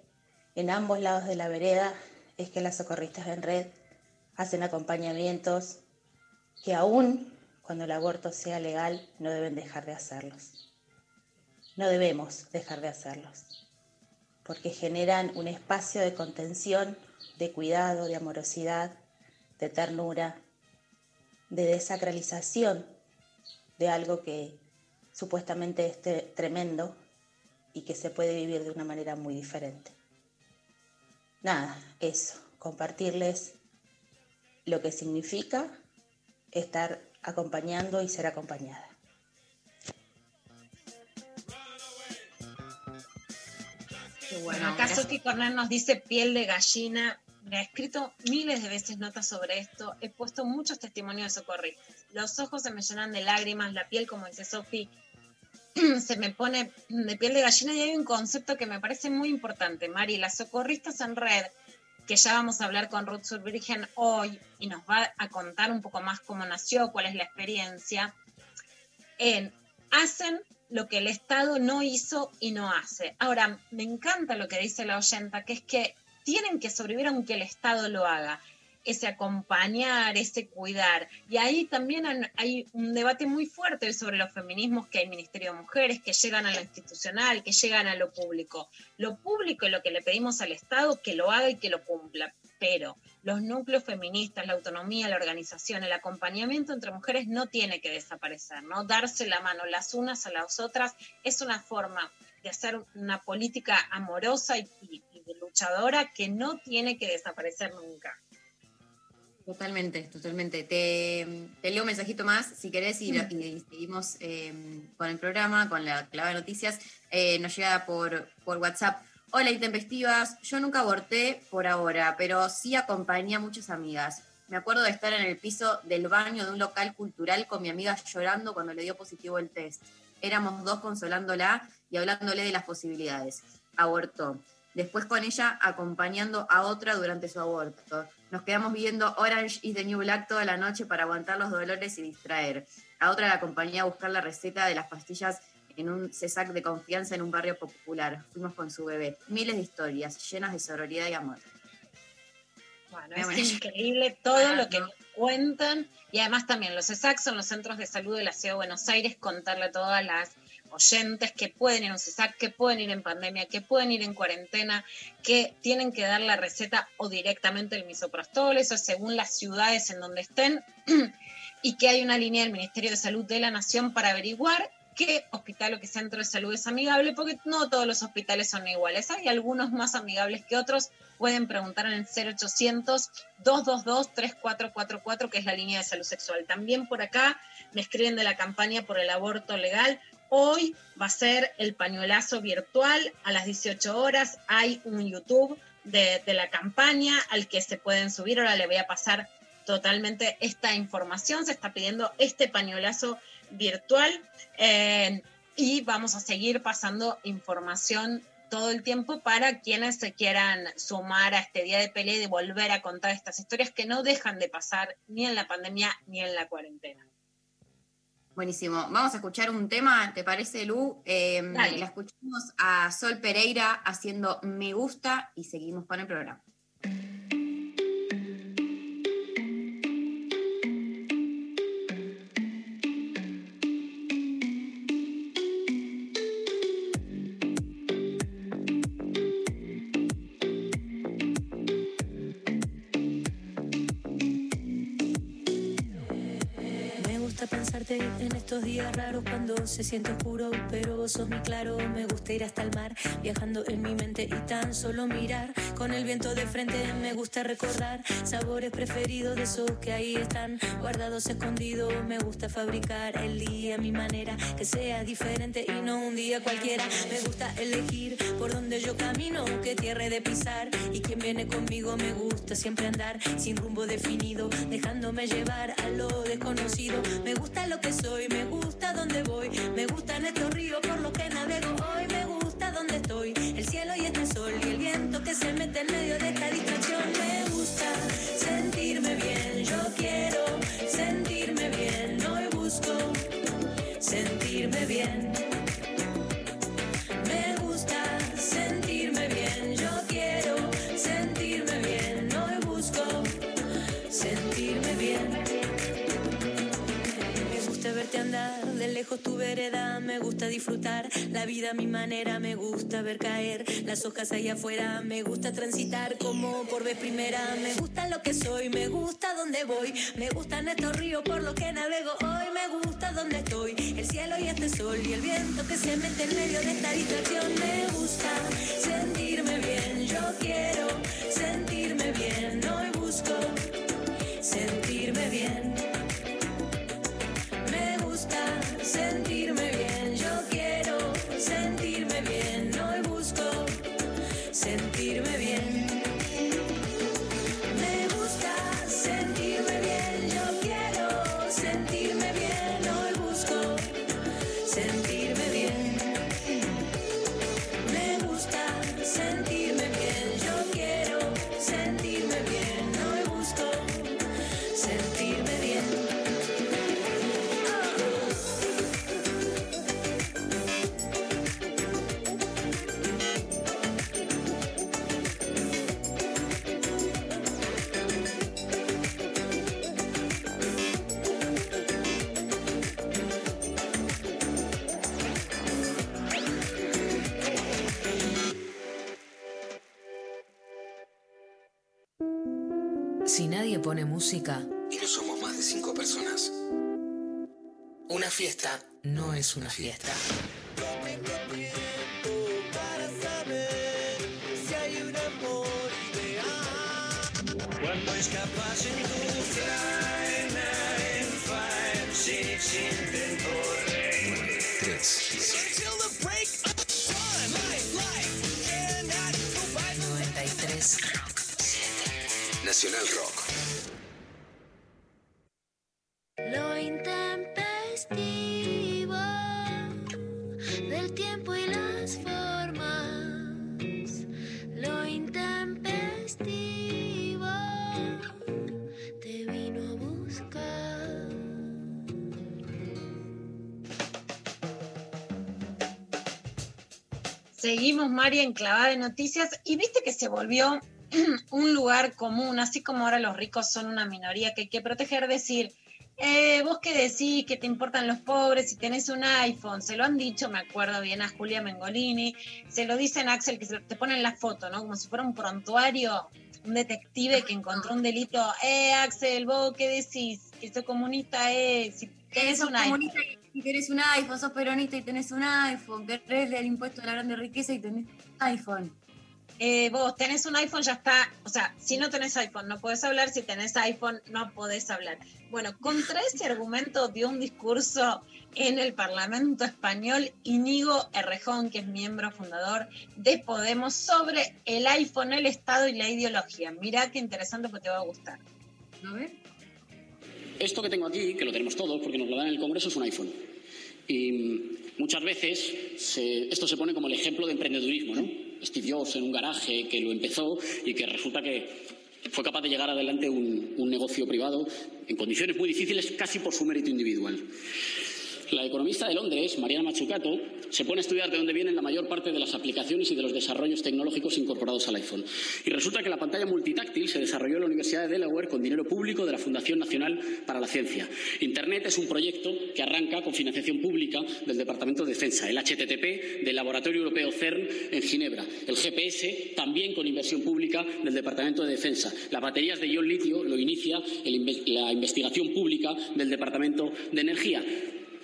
en ambos lados de la vereda es que las socorristas en red hacen acompañamientos que aún cuando el aborto sea legal no deben dejar de hacerlos. No debemos dejar de hacerlos porque generan un espacio de contención, de cuidado, de amorosidad, de ternura, de desacralización de algo que supuestamente es tre- tremendo y que se puede vivir de una manera muy diferente. Nada, eso, compartirles lo que significa estar acompañando y ser acompañada. Bueno, acá Cornell nos dice piel de gallina. Me ha escrito miles de veces notas sobre esto. He puesto muchos testimonios de socorristas. Los ojos se me llenan de lágrimas, la piel, como dice Sophie, se me pone de piel de gallina y hay un concepto que me parece muy importante, Mari. Las socorristas en red, que ya vamos a hablar con Ruth Survirgen hoy y nos va a contar un poco más cómo nació, cuál es la experiencia, en, hacen lo que el Estado no hizo y no hace. Ahora, me encanta lo que dice la oyenta, que es que tienen que sobrevivir aunque el Estado lo haga. Ese acompañar, ese cuidar. Y ahí también hay un debate muy fuerte sobre los feminismos que hay Ministerio de Mujeres, que llegan a lo institucional, que llegan a lo público. Lo público es lo que le pedimos al Estado que lo haga y que lo cumpla. Pero los núcleos feministas, la autonomía, la organización, el acompañamiento entre mujeres no tiene que desaparecer, ¿no? Darse la mano las unas a las otras es una forma de hacer una política amorosa y, y- y de luchadora que no tiene que desaparecer nunca. Totalmente, totalmente. Te, te leo un mensajito más, si querés, y, y seguimos eh, con el programa, con la clave de noticias. Eh, nos llega por, por WhatsApp. Hola, intempestivas. Yo nunca aborté por ahora, pero sí acompañé a muchas amigas. Me acuerdo de estar en el piso del baño de un local cultural con mi amiga llorando cuando le dio positivo el test. Éramos dos consolándola y hablándole de las posibilidades. Abortó. Después con ella acompañando a otra durante su aborto. Nos quedamos viendo Orange is the New Black toda la noche para aguantar los dolores y distraer. A otra la acompañé a buscar la receta de las pastillas en un CESAC de confianza en un barrio popular. Fuimos con su bebé. Miles de historias llenas de sororidad y amor. Bueno, es bueno. increíble todo lo que nos cuentan y además también los CESAC son los centros de salud de la Ciudad de Buenos Aires, contarle a todas las oyentes que pueden ir a un CESAC, que pueden ir en pandemia, que pueden ir en cuarentena, que tienen que dar la receta o directamente el misoprostol, eso es según las ciudades en donde estén, y que hay una línea del Ministerio de Salud de la Nación para averiguar qué hospital o qué centro de salud es amigable, porque no todos los hospitales son iguales. Hay algunos más amigables que otros. Pueden preguntar en el 0800-222-3444, que es la línea de salud sexual. También por acá me escriben de la campaña por el aborto legal. Hoy va a ser el pañuelazo virtual a las 18 horas. Hay un YouTube de, la campaña al que se pueden subir. Ahora le voy a pasar totalmente esta información. Se está pidiendo este pañuelazo virtual eh, y vamos a seguir pasando información todo el tiempo para quienes se quieran sumar a este día de pelea y de volver a contar estas historias que no dejan de pasar ni en la pandemia ni en la cuarentena. Buenísimo. Vamos a escuchar un tema, ¿te parece, Lu? Eh, la escuchamos a Sol Pereira haciendo Me Gusta y seguimos con el programa. Estos días raros cuando se siente oscuro, pero vos sos mi claro. Me gusta ir hasta el mar, viajando en mi mente y tan solo mirar. Con el viento de frente me gusta recordar sabores preferidos de esos que ahí están guardados, escondidos. Me gusta fabricar el día a mi manera, que sea diferente y no un día cualquiera. Me gusta elegir por donde yo camino, qué tierra de pisar. Y quien viene conmigo me gusta siempre andar sin rumbo definido, dejándome llevar a lo desconocido. Me gusta lo que soy, me gusta dónde voy, me gustan estos ríos por los lejos tu vereda, me gusta disfrutar. La vida a mi manera, me gusta ver caer las hojas ahí afuera, me gusta transitar como por vez primera, me gusta lo que soy, me gusta dónde voy, me gustan estos ríos por los que navego hoy, me gusta dónde estoy, el cielo y este sol y el viento que se mete en medio de esta distracción, me gusta sentirme bien, yo quiero sentirme pone música, Y no somos más de cinco personas. una fiesta no es una fiesta. Un amor María, enclavada de noticias. Y viste que se volvió un lugar común, así como ahora los ricos son una minoría que hay que proteger, decir, eh, vos qué decís, que te importan los pobres si tenés un iPhone, se lo han dicho, me acuerdo bien a Julia Mengolini, se lo dicen a Axel, que se- te ponen la foto, ¿no? Como si fuera un prontuario, un detective que encontró un delito, eh, Axel, vos qué decís, que sos comunista, eh, si tenés un iPhone. comunista y tenés un iPhone, sos peronista y tenés un iPhone, querés el impuesto a la grande riqueza y tenés iPhone. Eh, vos tenés un iPhone, ya está. O sea, si no tenés iPhone, no podés hablar. Si tenés iPhone, no podés hablar. Bueno, contra ese argumento dio un discurso en el Parlamento Español Inigo Errejón, que es miembro fundador de Podemos, sobre el iPhone, el Estado y la ideología. Mirá qué interesante, porque te va a gustar. ¿No ves? Esto que tengo aquí, que lo tenemos todos porque nos lo dan en el Congreso, es un iPhone. Y muchas veces esto se pone como el ejemplo de emprendedurismo, ¿no? Steve en un garaje que lo empezó y que resulta que fue capaz de llegar adelante un negocio privado en condiciones muy difíciles casi por su mérito individual. La economista de Londres, Mariana Mazzucato, se pone a estudiar de dónde vienen la mayor parte de las aplicaciones y de los desarrollos tecnológicos incorporados al iPhone. Y resulta que la pantalla multitáctil se desarrolló en la Universidad de Delaware con dinero público de la Fundación Nacional para la Ciencia. Internet es un proyecto que arranca con financiación pública del Departamento de Defensa, el HTTP del Laboratorio Europeo CERN en Ginebra, el GPS también con inversión pública del Departamento de Defensa. Las baterías de ion litio lo inicia la investigación pública del Departamento de Energía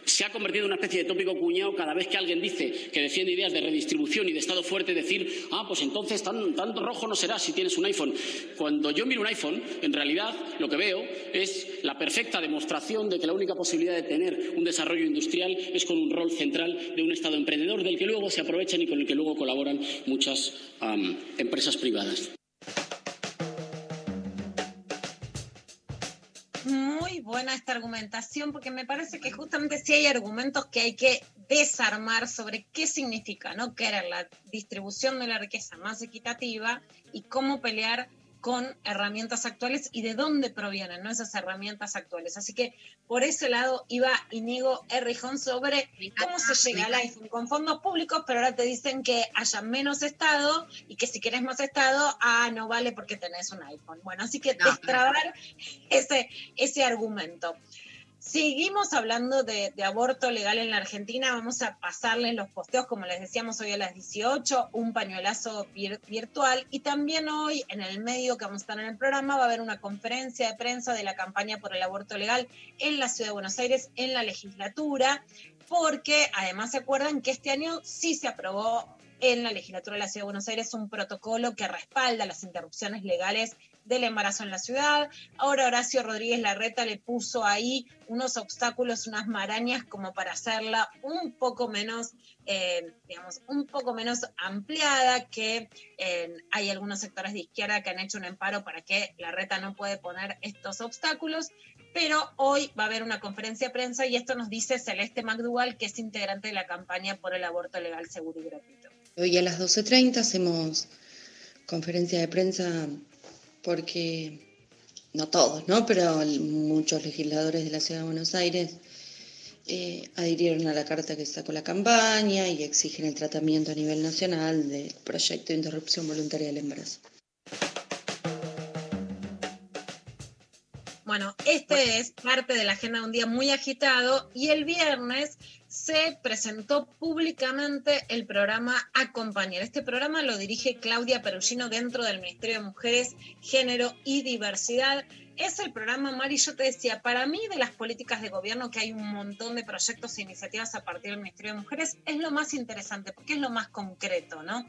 se ha convertido en una especie de tópico cuñado cada vez que alguien dice que defiende ideas de redistribución y de Estado fuerte, decir, ah, pues entonces tan, tan rojo no será si tienes un iPhone. Cuando yo miro un iPhone, en realidad lo que veo es la perfecta demostración de que la única posibilidad de tener un desarrollo industrial es con un rol central de un Estado emprendedor del que luego se aprovechan y con el que luego colaboran muchas empresas privadas. Buena esta argumentación porque me parece que justamente sí hay argumentos que hay que desarmar sobre qué significa no querer la distribución de la riqueza más equitativa y cómo pelear con herramientas actuales y de dónde provienen ¿no? esas herramientas actuales. Así que por ese lado iba Inigo Errijón sobre cómo se llega al iPhone con fondos públicos, pero ahora te dicen que haya menos Estado y que si querés más Estado, ah, no vale porque tenés un iPhone. Bueno, así que destrabar ese, ese argumento. Seguimos hablando de, aborto legal en la Argentina. Vamos a pasarles los posteos, como les decíamos hoy a las 18, un pañuelazo vir- virtual. Y también hoy, en el medio que vamos a estar en el programa, va a haber una conferencia de prensa de la campaña por el aborto legal en la Ciudad de Buenos Aires, en la legislatura, porque además se acuerdan que este año sí se aprobó en la legislatura de la Ciudad de Buenos Aires un protocolo que respalda las interrupciones legales del embarazo en la ciudad. Ahora Horacio Rodríguez Larreta le puso ahí unos obstáculos, unas marañas como para hacerla un poco menos, eh, digamos, un poco menos ampliada, que eh, hay algunos sectores de izquierda que han hecho un amparo para que Larreta no puede poner estos obstáculos. Pero hoy va a haber una conferencia de prensa y esto nos dice Celeste McDougall, que es integrante de la campaña por el aborto legal, seguro y gratuito. Hoy a las 12.30 hacemos conferencia de prensa porque, no todos, ¿no? Pero muchos legisladores de la Ciudad de Buenos Aires eh, adhirieron a la carta que sacó la campaña y exigen el tratamiento a nivel nacional del proyecto de interrupción voluntaria del embarazo. Bueno, este es parte de la agenda de un día muy agitado y el viernes se presentó públicamente el programa Acompañar. Este programa lo dirige Claudia Perugino dentro del Ministerio de Mujeres, Género y Diversidad. Es el programa, Mari, yo te decía, para mí de las políticas de gobierno, que hay un montón de proyectos e iniciativas a partir del Ministerio de Mujeres, es lo más interesante, porque es lo más concreto, ¿no?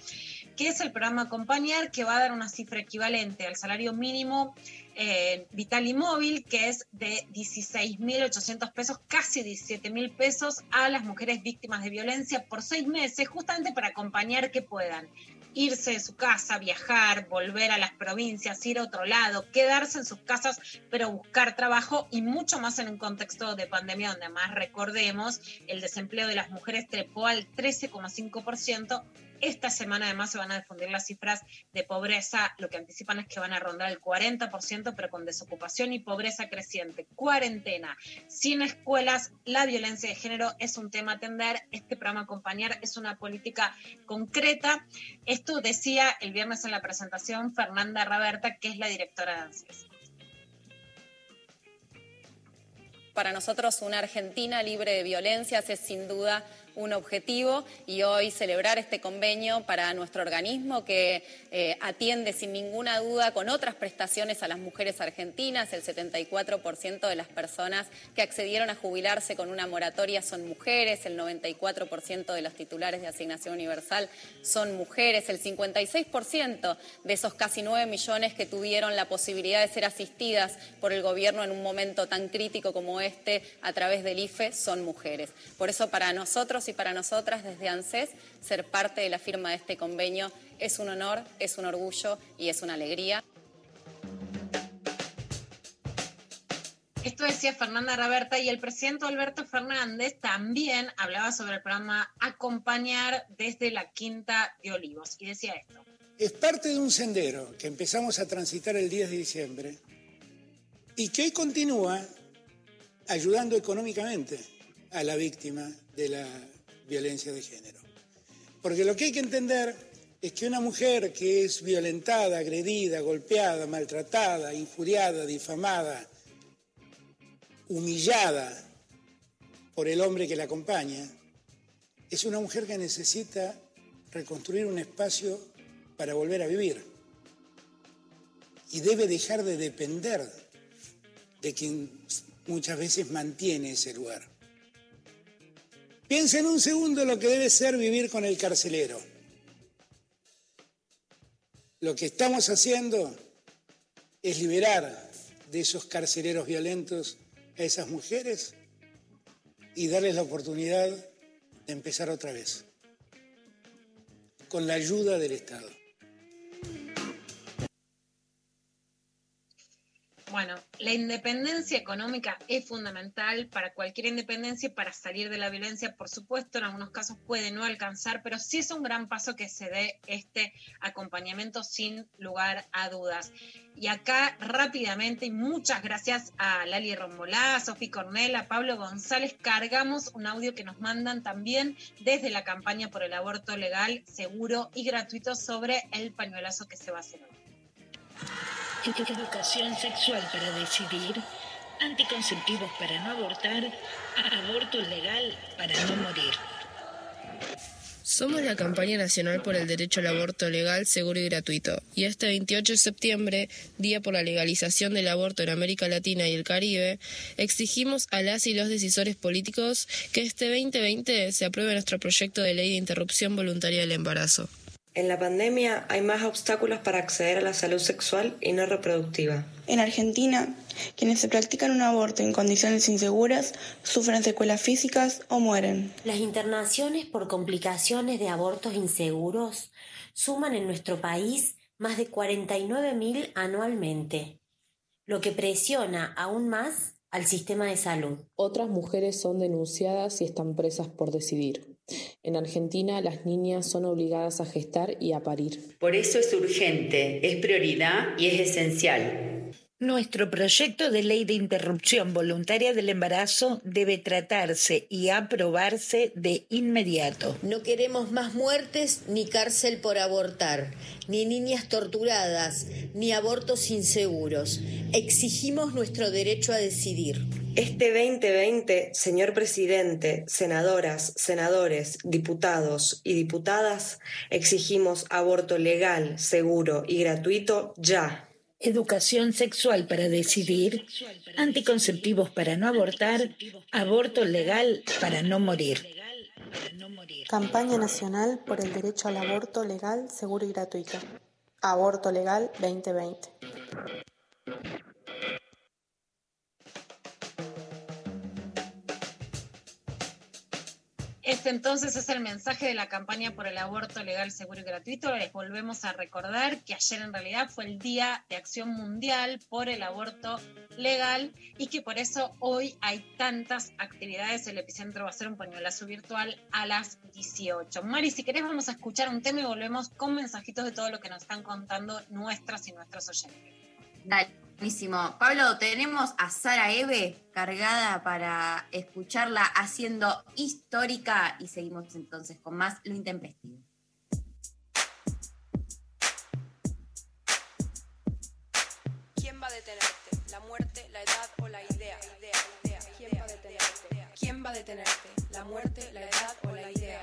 Que es el programa Acompañar, que va a dar una cifra equivalente al salario mínimo eh, vital y móvil, que es de 16.800 pesos, casi 17.000 pesos a las mujeres víctimas de violencia por seis meses, justamente para acompañar que puedan irse de su casa, viajar, volver a las provincias, ir a otro lado, quedarse en sus casas, pero buscar trabajo y mucho más en un contexto de pandemia donde más recordemos, el desempleo de las mujeres trepó al 13,5%. Esta semana además se van a difundir las cifras de pobreza, lo que anticipan es que van a rondar el 40%, pero con desocupación y pobreza creciente. Cuarentena, sin escuelas, la violencia de género es un tema a atender, este programa acompañar es una política concreta. Esto decía el viernes en la presentación Fernanda Raberta, que es la directora de ANSES. Para nosotros una Argentina libre de violencias es sin duda un objetivo y hoy celebrar este convenio para nuestro organismo que eh, atiende sin ninguna duda con otras prestaciones a las mujeres argentinas. El 74% de las personas que accedieron a jubilarse con una moratoria son mujeres, el 94% de los titulares de asignación universal son mujeres, el 56% de esos casi 9 millones que tuvieron la posibilidad de ser asistidas por el gobierno en un momento tan crítico como este a través del IFE son mujeres. Por eso para nosotros y para nosotras desde ANSES ser parte de la firma de este convenio es un honor, es un orgullo y es una alegría. Esto decía Fernanda Raberta y el presidente Alberto Fernández también hablaba sobre el programa Acompañar desde la Quinta de Olivos y decía esto. Es parte de un sendero que empezamos a transitar el 10 de diciembre y que hoy continúa ayudando económicamente a la víctima de la violencia de género. Porque lo que hay que entender es que una mujer que es violentada, agredida, golpeada, maltratada, injuriada, difamada, humillada por el hombre que la acompaña, es una mujer que necesita reconstruir un espacio para volver a vivir. Y debe dejar de depender de quien muchas veces mantiene ese lugar. Piensa en un segundo lo que debe ser vivir con el carcelero. Lo que estamos haciendo es liberar de esos carceleros violentos a esas mujeres y darles la oportunidad de empezar otra vez, con la ayuda del Estado. Bueno, la independencia económica es fundamental para cualquier independencia para salir de la violencia, por supuesto, en algunos casos puede no alcanzar, pero sí es un gran paso que se dé este acompañamiento sin lugar a dudas. Y acá rápidamente, y muchas gracias a Lali Rombolá, Sofi Cornel, a Pablo González, cargamos un audio que nos mandan también desde la campaña por el aborto legal, seguro y gratuito sobre el pañuelazo que se va a hacer hoy. Educación sexual para decidir, anticonceptivos para no abortar, aborto legal para no morir. Somos la campaña nacional por el derecho al aborto legal, seguro y gratuito. Y este 28 de septiembre, día por la legalización del aborto en América Latina y el Caribe, exigimos a las y los decisores políticos que este 2020 se apruebe nuestro proyecto de ley de interrupción voluntaria del embarazo. En la pandemia hay más obstáculos para acceder a la salud sexual y no reproductiva. En Argentina, quienes se practican un aborto en condiciones inseguras sufren secuelas físicas o mueren. Las internaciones por complicaciones de abortos inseguros suman en nuestro país más de 49.000 anualmente, lo que presiona aún más al sistema de salud. Otras mujeres son denunciadas y están presas por decidir. En Argentina las niñas son obligadas a gestar y a parir. Por eso es urgente, es prioridad y es esencial. Nuestro proyecto de ley de interrupción voluntaria del embarazo debe tratarse y aprobarse de inmediato. No queremos más muertes ni cárcel por abortar, ni niñas torturadas, ni abortos inseguros. Exigimos nuestro derecho a decidir. Este 2020, señor presidente, senadoras, senadores, diputados y diputadas, exigimos aborto legal, seguro y gratuito ya. Educación sexual para decidir, anticonceptivos para no abortar, aborto legal para no morir. Campaña Nacional por el Derecho al Aborto Legal, Seguro y Gratuito. Aborto Legal 2020. Entonces es el mensaje de la campaña por el aborto legal, seguro y gratuito. Les volvemos a recordar que ayer en realidad fue el Día de Acción Mundial por el Aborto Legal y que por eso hoy hay tantas actividades. El epicentro va a ser un pañuelazo virtual a las 18. Mari, si querés vamos a escuchar un tema y volvemos con mensajitos de todo lo que nos están contando nuestras y nuestros oyentes. Dale. Buenísimo. Pablo, tenemos a Sara Eve cargada para escucharla haciendo histórica y seguimos entonces con más Lo Intempestivo. ¿Quién va a detenerte? ¿La muerte, la edad o la idea? ¿Quién va a detenerte? ¿La muerte, la edad o la idea?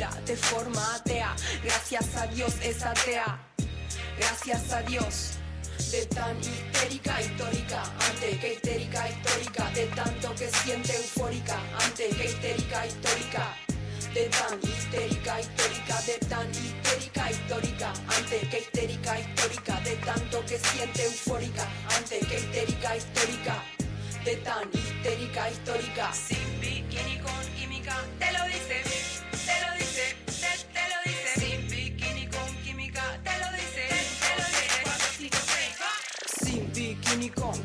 mentira te forma atea. Gracias a Dios es atea. Gracias a Dios. De tan histérica, histórica, antes que histérica, histórica. De tanto que siente eufórica, antes que histérica, histórica. De tan histérica, histórica, de tan histérica, histórica, antes que histérica, histórica, de tanto que siente eufórica, antes que histérica, histórica, de tan histérica, histórica, sin bikini con química, te lo dice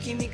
making me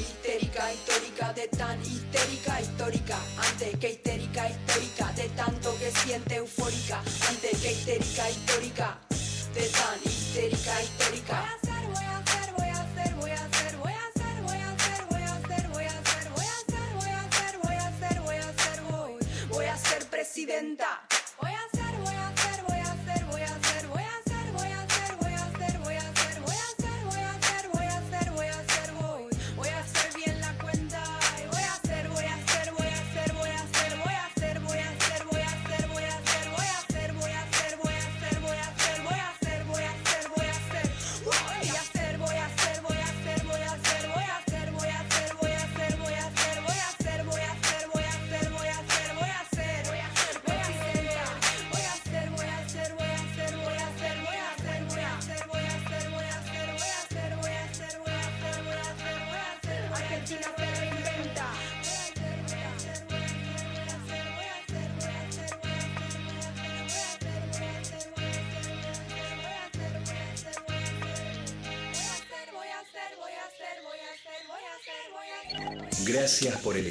histérica, histórica, de tan histérica, histórica, antes que histérica, histórica, de tanto que siente eufórica, antes que histérica, histórica, de tan histérica, histórica. presidenta.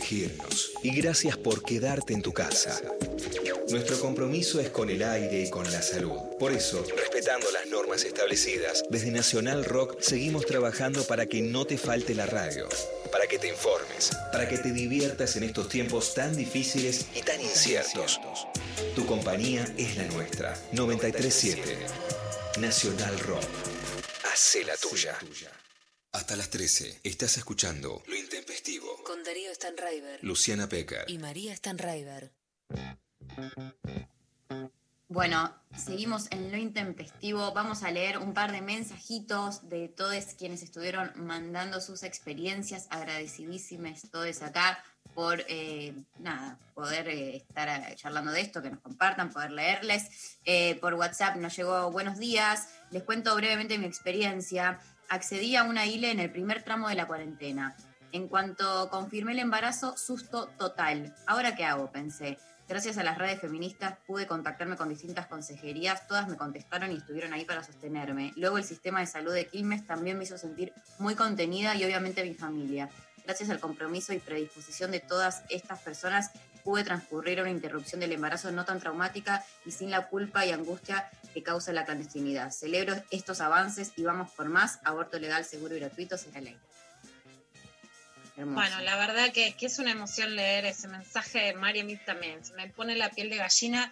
Elegirnos y gracias por quedarte en tu casa. Nuestro compromiso es con el aire y con la salud. Por eso, respetando las normas establecidas, desde Nacional Rock seguimos trabajando para que no te falte la radio, para que te informes, para que te diviertas en estos tiempos tan difíciles y tan inciertos. Tu compañía es la nuestra. 937 Nacional Rock. Hacé la tuya. Hasta las 13 estás escuchando Lo Darío Stanraiver Luciana Pecker. y María Stanraiver. Bueno, seguimos en lo intempestivo. Vamos a leer un par de mensajitos de todos quienes estuvieron mandando sus experiencias. Agradecidísimas todos acá por eh, nada, poder eh, estar eh, charlando de esto, que nos compartan, poder leerles. Eh, por WhatsApp nos llegó buenos días. Les cuento brevemente mi experiencia. Accedí a una ILE en el primer tramo de la cuarentena. En cuanto confirmé el embarazo, susto total. ¿Ahora qué hago? Pensé. Gracias a las redes feministas pude contactarme con distintas consejerías, todas me contestaron y estuvieron ahí para sostenerme. Luego el sistema de salud de Quilmes también me hizo sentir muy contenida y obviamente mi familia. Gracias al compromiso y predisposición de todas estas personas pude transcurrir una interrupción del embarazo no tan traumática y sin la culpa y angustia que causa la clandestinidad. Celebro estos avances y vamos por más. Aborto legal, seguro y gratuito será ley. Bueno, la verdad que, es una emoción leer ese mensaje de Mari a mí también. Se me pone la piel de gallina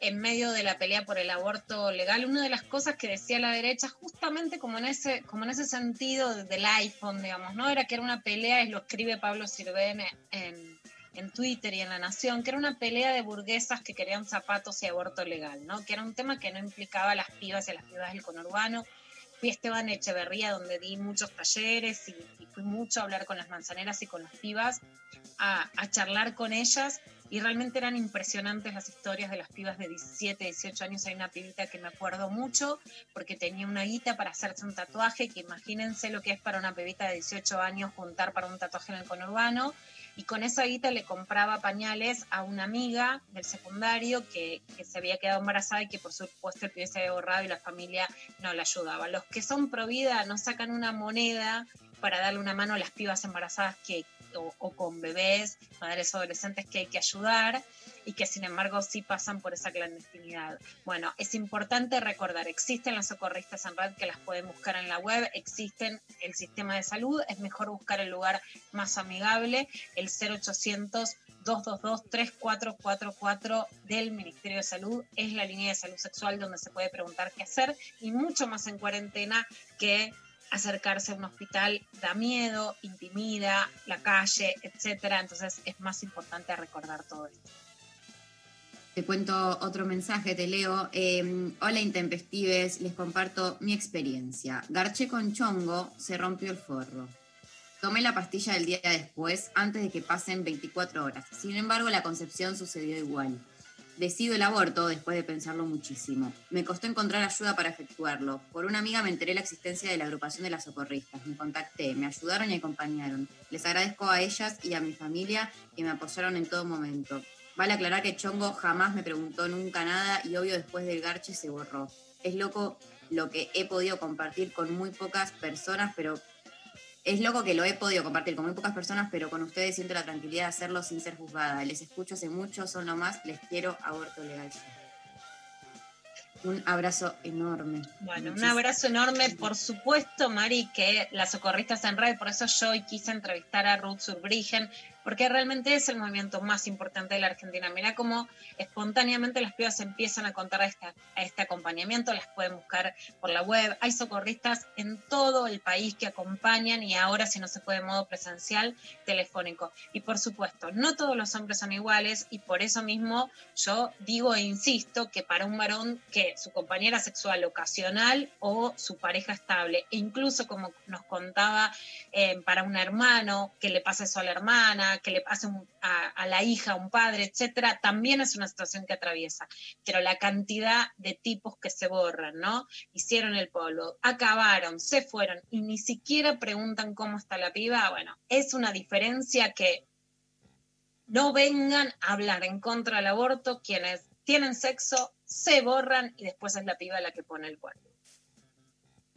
en medio de la pelea por el aborto legal. Una de las cosas que decía la derecha, justamente como en ese, como en ese sentido del iPhone, digamos, ¿no? Era que era una pelea, y lo escribe Pablo Sirven en, en Twitter y en La Nación, que era una pelea de burguesas que querían zapatos y aborto legal, ¿no? Que era un tema que no implicaba a las pibas y a las pibas del conurbano. Fui a Esteban Echeverría, donde di muchos talleres y, y fui mucho a hablar con las manzaneras y con las pibas, a, a charlar con ellas y realmente eran impresionantes las historias de las pibas de 17, 18 años. Hay una pibita que me acuerdo mucho porque tenía una guita para hacerse un tatuaje, que imagínense lo que es para una pibita de 18 años juntar para un tatuaje en el conurbano. Y con esa guita le compraba pañales a una amiga del secundario que, que se había quedado embarazada y que por supuesto el pibe se había borrado y la familia no la ayudaba. Los que son pro vida no sacan una moneda para darle una mano a las pibas embarazadas que, o, con bebés, madres adolescentes que hay que ayudar y que sin embargo sí pasan por esa clandestinidad. Bueno, es importante recordar, existen las socorristas en red que las pueden buscar en la web, existen el sistema de salud, es mejor buscar el lugar más amigable, el 0800 222-3444 del Ministerio de Salud es la línea de salud sexual donde se puede preguntar qué hacer y mucho más en cuarentena que acercarse a un hospital da miedo, intimida, la calle, etcétera. Entonces es más importante recordar todo esto. Te cuento otro mensaje, te leo. Eh, Hola intempestives, les comparto mi experiencia. Garché con chongo, se rompió el forro. Tomé la pastilla del día después, antes de que pasen 24 horas. Sin embargo, la concepción sucedió igual. Decido el aborto después de pensarlo muchísimo. Me costó encontrar ayuda para efectuarlo. Por una amiga me enteré la existencia de la agrupación de las socorristas. Me contacté, me ayudaron y acompañaron. Les agradezco a ellas y a mi familia que me apoyaron en todo momento. Vale aclarar que Chongo jamás me preguntó nunca nada y obvio después del garche se borró. Es loco lo que he podido compartir con muy pocas personas, pero es loco que lo he podido compartir con muy pocas personas, pero con ustedes siento la tranquilidad de hacerlo sin ser juzgada. Les escucho hace mucho, son lo más, les quiero aborto legal. Un abrazo enorme. Bueno, un abrazo enorme, por supuesto, Mari, que las socorristas en red, por eso yo hoy quise entrevistar a Ruth Surbrigen, porque realmente es el movimiento más importante de la Argentina. Mira cómo espontáneamente las pibas empiezan a contar a este, a este acompañamiento, las pueden buscar por la web. Hay socorristas en todo el país que acompañan y ahora, si no se puede de modo presencial, telefónico. Y por supuesto, no todos los hombres son iguales y por eso mismo yo digo e insisto que para un varón que su compañera sexual ocasional o su pareja estable, e incluso como nos contaba eh, para un hermano, que le pasa eso a la hermana, que le pase a, la hija, a un padre, etcétera, también es una situación que atraviesa. Pero la cantidad de tipos que se borran, ¿no? Hicieron el polo, acabaron, se fueron y ni siquiera preguntan cómo está la piba, bueno, es una diferencia que no vengan a hablar en contra del aborto quienes tienen sexo, se borran y después es la piba la que pone el cuerpo.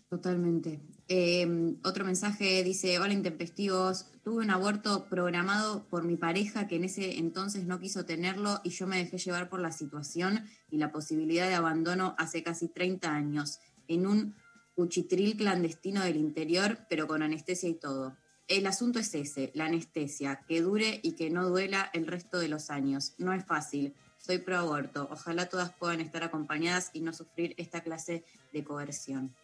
Totalmente. Eh, otro mensaje dice, hola intempestivos, tuve un aborto programado por mi pareja que en ese entonces no quiso tenerlo y yo me dejé llevar por la situación y la posibilidad de abandono hace casi 30 años, en un cuchitril clandestino del interior, pero con anestesia y todo. El asunto es ese, la anestesia, que dure y que no duela el resto de los años. No es fácil. Soy pro aborto. Ojalá todas puedan estar acompañadas y no sufrir esta clase de coerción.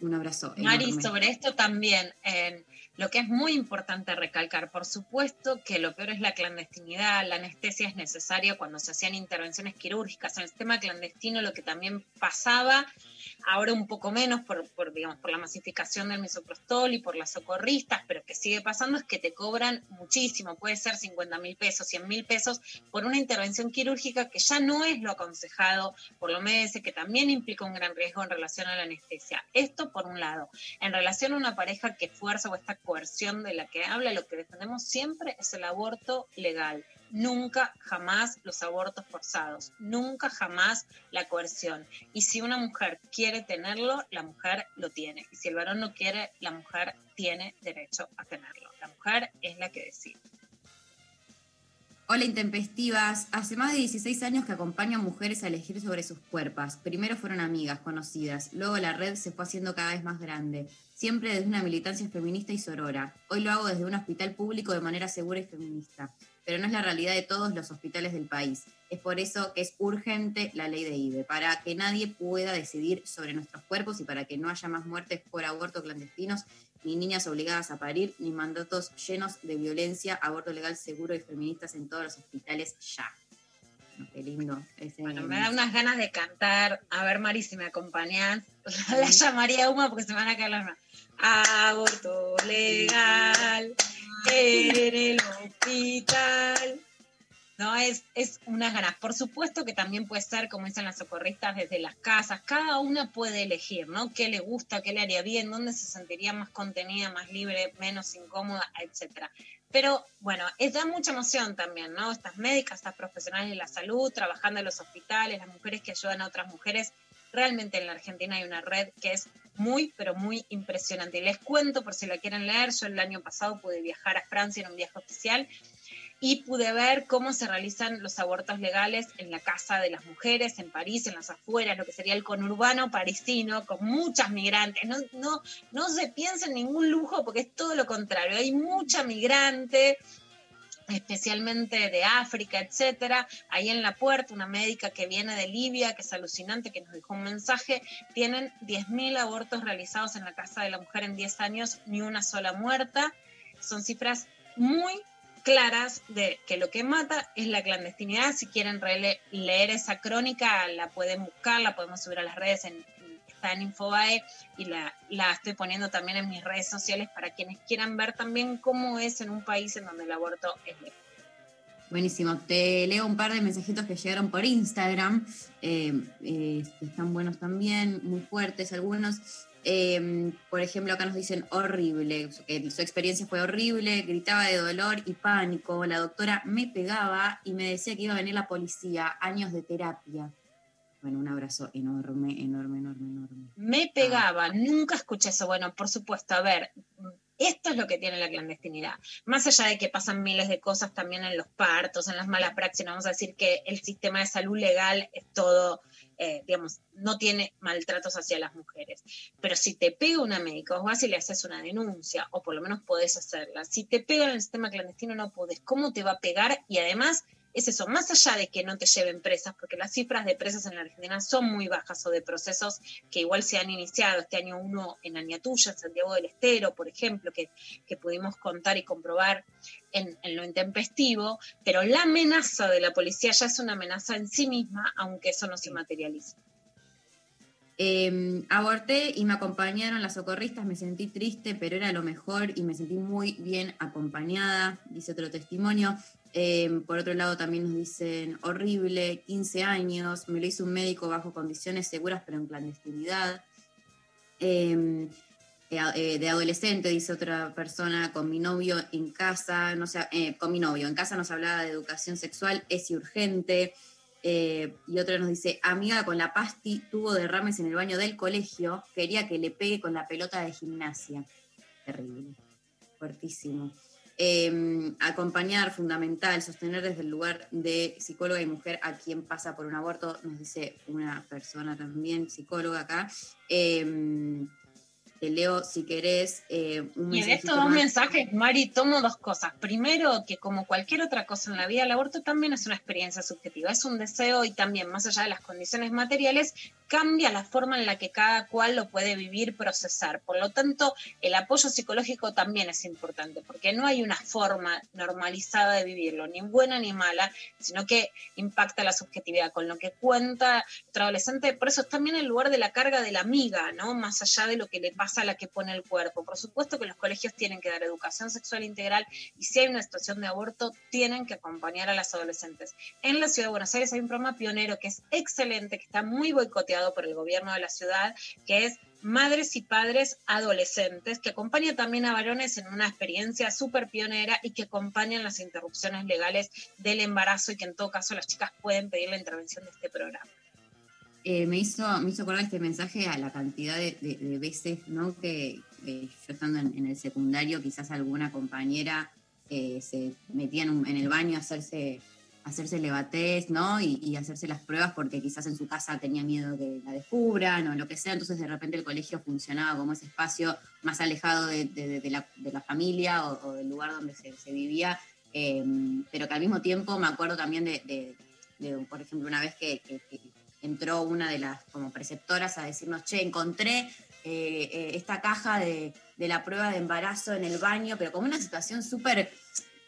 Un abrazo. Mari, enorme. sobre esto también, eh, lo que es muy importante recalcar, por supuesto que lo peor es la clandestinidad, la anestesia es necesaria cuando se hacían intervenciones quirúrgicas. En el sistema clandestino lo que también pasaba, ahora un poco menos por, digamos, por la masificación del misoprostol y por las socorristas, pero que sigue pasando es que te cobran muchísimo, puede ser 50 mil pesos, 100 mil pesos por una intervención quirúrgica que ya no es lo aconsejado por lo MES, que también implica un gran riesgo en relación a la anestesia. Esto por un lado. En relación a una pareja que fuerza o esta coerción de la que habla, lo que defendemos siempre es el aborto legal. Nunca, jamás los abortos forzados, nunca, jamás la coerción. Y si una mujer quiere tenerlo, la mujer lo tiene. Y si el varón no quiere, la mujer tiene derecho a tenerlo. La mujer es la que decide. Hola intempestivas, hace más de 16 años que acompaño a mujeres a elegir sobre sus cuerpos. Primero fueron amigas, conocidas, luego la red se fue haciendo cada vez más grande, siempre desde una militancia feminista y sorora. Hoy lo hago desde un hospital público de manera segura y feminista, pero no es la realidad de todos los hospitales del país. Es por eso que es urgente la ley de IBE, para que nadie pueda decidir sobre nuestros cuerpos y para que no haya más muertes por aborto clandestinos ni niñas obligadas a parir, ni mandatos llenos de violencia, aborto legal seguro y feministas en todos los hospitales ya. Qué lindo. ese- Bueno, me da unas ganas de cantar. A ver, Mari, si me acompañas. La llamaría Uma porque se me van a caer las manos. Aborto legal en el hospital. No, es, es unas ganas. Por supuesto que también puede ser, como dicen las socorristas, desde las casas. Cada una puede elegir, ¿no? ¿Qué le gusta, qué le haría bien, dónde se sentiría más contenida, más libre, menos incómoda, etcétera. Pero bueno, es, da mucha emoción también, ¿no? Estas médicas, estas profesionales de la salud, trabajando en los hospitales, las mujeres que ayudan a otras mujeres. Realmente en la Argentina hay una red que es muy, pero muy impresionante. Les cuento, por si la quieren leer, yo el año pasado pude viajar a Francia en un viaje oficial y pude ver cómo se realizan los abortos legales en la casa de las mujeres, en París, en las afueras, lo que sería el conurbano parisino, con muchas migrantes. No, no, no se piensa en ningún lujo porque es todo lo contrario. Hay mucha migrante, especialmente de África, etcétera. Ahí en la puerta, una médica que viene de Libia, que es alucinante, que nos dejó un mensaje, tienen 10.000 abortos realizados en la casa de la mujer en 10 años, ni una sola muerta. Son cifras muy claras de que lo que mata es la clandestinidad. Si quieren leer esa crónica, la pueden buscar, la podemos subir a las redes, en- está en Infobae y la, la estoy poniendo también en mis redes sociales para quienes quieran ver también cómo es en un país en donde el aborto es legal. Buenísimo. Te leo un par de mensajitos que llegaron por Instagram. eh, eh, están buenos también, muy fuertes algunos. Eh, por ejemplo, acá nos dicen horrible, su experiencia fue horrible, gritaba de dolor y pánico. La doctora me pegaba y me decía que iba a venir la policía, años de terapia. Bueno, un abrazo enorme, enorme, enorme, enorme. Me pegaba, nunca escuché eso. Bueno, por supuesto, a ver, esto es lo que tiene la clandestinidad. Más allá de que pasan miles de cosas también en los partos, en las malas praxis, no vamos a decir que el sistema de salud legal es todo, eh, digamos, no tiene maltratos hacia las mujeres. Pero si te pega una médica, vos vas y le haces una denuncia, o por lo menos podés hacerla. Si te pega en el sistema clandestino, no podés. ¿Cómo te va a pegar? Y además, es eso, más allá de que no te lleven presas, porque las cifras de presas en la Argentina son muy bajas o de procesos que igual se han iniciado. Este año uno en Añatuya, en Santiago del Estero, por ejemplo, que, que pudimos contar y comprobar en, en lo intempestivo, pero la amenaza de la policía ya es una amenaza en sí misma, aunque eso no se materialice. Eh, aborté y me acompañaron las socorristas, me sentí triste, pero era lo mejor y me sentí muy bien acompañada, dice otro testimonio. Eh, por otro lado también nos dicen horrible, 15 años, me lo hizo un médico bajo condiciones seguras pero en clandestinidad. Eh, eh, de adolescente, dice otra persona, con mi novio en casa, no sé, eh, con mi novio en casa nos hablaba de educación sexual, es urgente. Y otra nos dice, amiga con la pasti tuvo derrames en el baño del colegio, quería que le pegue con la pelota de gimnasia. Terrible, fuertísimo. Eh, acompañar, fundamental, sostener desde el lugar de psicóloga y mujer a quien pasa por un aborto, nos dice una persona también, psicóloga acá. Eh, te leo, si querés, eh, un Y en estos dos más. mensajes, Mari, tomo dos cosas. Primero, que como cualquier otra cosa en la vida, el aborto también es una experiencia subjetiva, es un deseo y también, más allá de las condiciones materiales, cambia la forma en la que cada cual lo puede vivir, procesar. Por lo tanto, el apoyo psicológico también es importante, porque no hay una forma normalizada de vivirlo, ni buena ni mala, sino que impacta la subjetividad, con lo que cuenta otro adolescente. Por eso es también el lugar de la carga de la amiga, ¿no? Más allá de lo que le pasa a la que pone el cuerpo. Por supuesto que los colegios tienen que dar educación sexual integral y si hay una situación de aborto, tienen que acompañar a las adolescentes. En la ciudad de Buenos Aires hay un programa pionero que es excelente, que está muy boicoteado por el gobierno de la ciudad, que es Madres y Padres Adolescentes, que acompaña también a varones en una experiencia súper pionera y que acompañan las interrupciones legales del embarazo y que en todo caso las chicas pueden pedir la intervención de este programa. Eh, me, hizo, me hizo acordar este mensaje a la cantidad de, veces, ¿no? Que eh, yo estando en, el secundario, quizás alguna compañera eh, se un- en el baño a hacerse, hacerse levatés, ¿no? Y, hacerse las pruebas porque quizás en su casa tenía miedo que la descubran o lo que sea, entonces de repente el colegio funcionaba como ese espacio más alejado de, la, familia o, del lugar donde se, vivía, eh, pero que al mismo tiempo me acuerdo también de, por ejemplo, una vez que entró una de las como preceptoras a decirnos, che, encontré eh, eh, esta caja de, de la prueba de embarazo en el baño, pero como una situación súper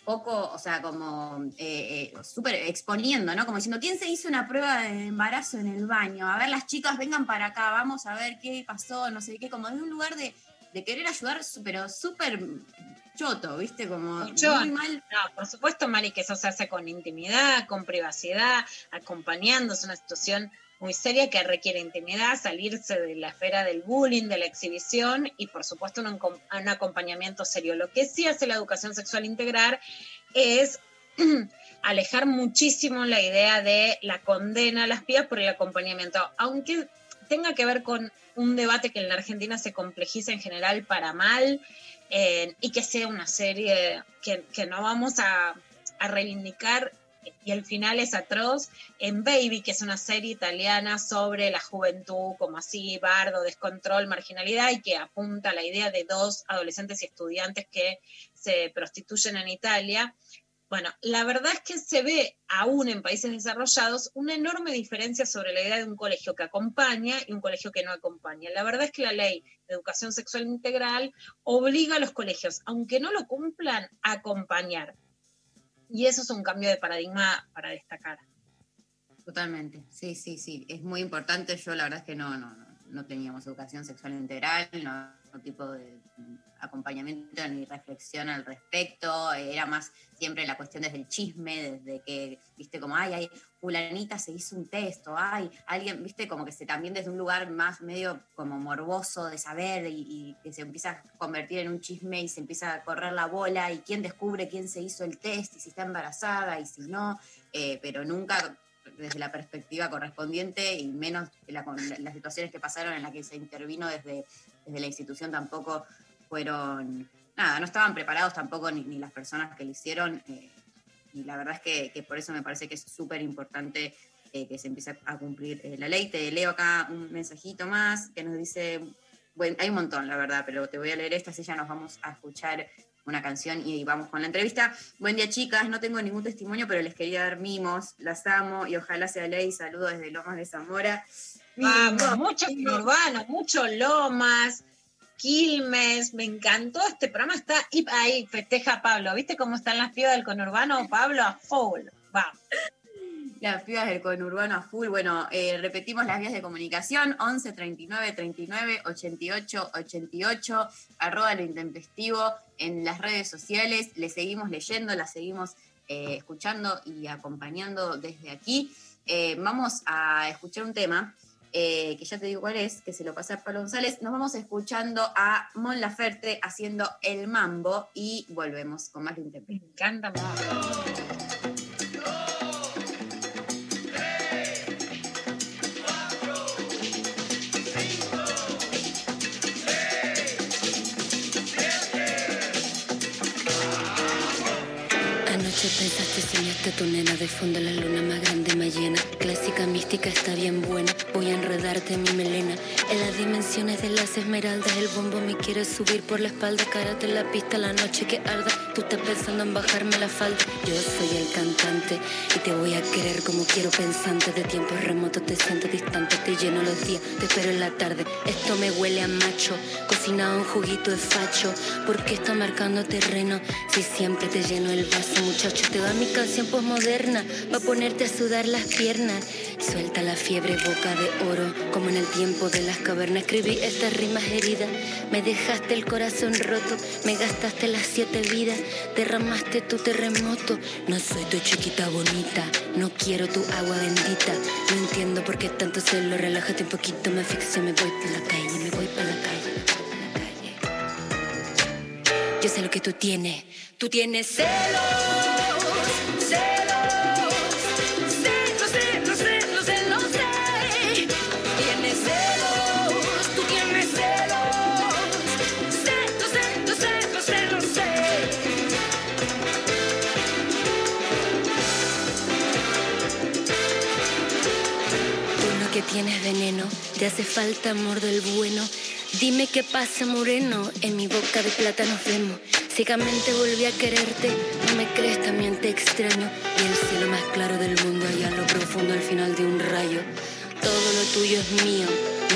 poco, o sea, como eh, eh, súper exponiendo, ¿no? Como diciendo, ¿quién se hizo una prueba de embarazo en el baño? A ver, las chicas vengan para acá, vamos a ver qué pasó, no sé qué, como de un lugar de, de querer ayudar, pero súper choto, ¿viste? Como muy mal. No, por supuesto, Mari, que eso se hace con intimidad, con privacidad, acompañando. Es una situación muy seria que requiere intimidad, salirse de la esfera del bullying, de la exhibición y, por supuesto, un, acom- un acompañamiento serio. Lo que sí hace la educación sexual integral es alejar muchísimo la idea de la condena a las pibas por el acompañamiento, aunque tenga que ver con un debate que en la Argentina se complejiza en general para mal eh, y que sea una serie que, no vamos a reivindicar y el final es atroz en Baby, que es una serie italiana sobre la juventud, como así, bardo, descontrol, marginalidad, y que apunta a la idea de dos adolescentes y estudiantes que se prostituyen en Italia. Bueno, la verdad es que se ve aún en países desarrollados una enorme diferencia sobre la idea de un colegio que acompaña y un colegio que no acompaña. La verdad es que la ley de educación sexual integral obliga a los colegios, aunque no lo cumplan, a acompañar. Y eso es un cambio de paradigma para destacar. Totalmente, sí, sí, sí, es muy importante. Yo la verdad es que no, no, no, teníamos educación sexual integral, no, no tipo de acompañamiento ni reflexión al respecto. Era más siempre la cuestión desde el chisme, desde que, viste, como, ay, ay, fulanita se hizo un texto, ay, alguien, viste, como que se también desde un lugar más medio como morboso de saber y, que se empieza a convertir en un chisme y se empieza a correr la bola y quién descubre quién se hizo el test y si está embarazada y si no, eh, pero nunca desde la perspectiva correspondiente y menos la- las situaciones que pasaron en las que se intervino desde, desde la institución tampoco fueron, nada, no estaban preparados tampoco ni, ni las personas que lo hicieron eh, y la verdad es que, que por eso me parece que es súper importante eh, que se empiece a cumplir eh, la ley. Te leo acá un mensajito más que nos dice, bueno, hay un montón la verdad, pero te voy a leer esta, así ya nos vamos a escuchar una canción y vamos con la entrevista. Buen día, chicas. No tengo ningún testimonio, pero les quería dar mimos. Las amo y ojalá sea ley. Saludos desde Lomas de Zamora. Vamos, mucho urbano, mucho Lomas, Quilmes, me encantó este programa, está ahí festeja Pablo, ¿viste cómo están las pibas del conurbano? Pablo a full, vamos. Las pibas del conurbano a full. Bueno, eh, repetimos las vías de comunicación: 11 39 39 88 88, arroba lo intempestivo en las redes sociales. Le seguimos leyendo, la seguimos eh, escuchando y acompañando desde aquí. Eh, vamos a escuchar un tema eh, que ya te digo cuál es, que se lo pasa a Pablo González. Nos vamos escuchando a Mon Laferte haciendo el mambo y volvemos con más de intempestivo. Me encanta Anoche pensaste, soñaste tu nena de fondo la luna más grande, más llena. Clásica mística está bien buena. Voy a enredarte en mi melena. En las dimensiones de las esmeraldas, el bombo me quiere subir por la espalda. Cárate en la pista la noche que arda. Tú estás pensando en bajarme la falda. Yo soy el cantante y te voy a querer como quiero pensante. De tiempos remotos te siento distante, te lleno los días, te espero en la tarde. Esto me huele a macho, cocinado un juguito de facho. ¿Por qué está marcando terreno? Si siempre te lleno el vaso, te va mi canción posmoderna. Va a ponerte a sudar las piernas. Suelta la fiebre, boca de oro, como en el tiempo de las cavernas. Escribí estas rimas heridas. Me dejaste el corazón roto, me gastaste las siete vidas, derramaste tu terremoto. No soy tu chiquita bonita, no quiero tu agua bendita. No entiendo por qué tanto celo, relájate un poquito, me asfixio, me voy por la calle, me voy por la calle. Yo sé lo que tú tienes. Tú tienes celos, celos, celos, celos, celos, celos, celos. Tienes celos, tú tienes celos, celos, celos, celos, celos, celos. Uno que tienes veneno, te hace falta amor del bueno. Dime qué pasa, moreno, en mi boca de plátano vemos. Volví a quererte, no me crees, también te extraño. Y el cielo más claro del mundo, allá en lo profundo, al final de un rayo. Todo lo tuyo es mío,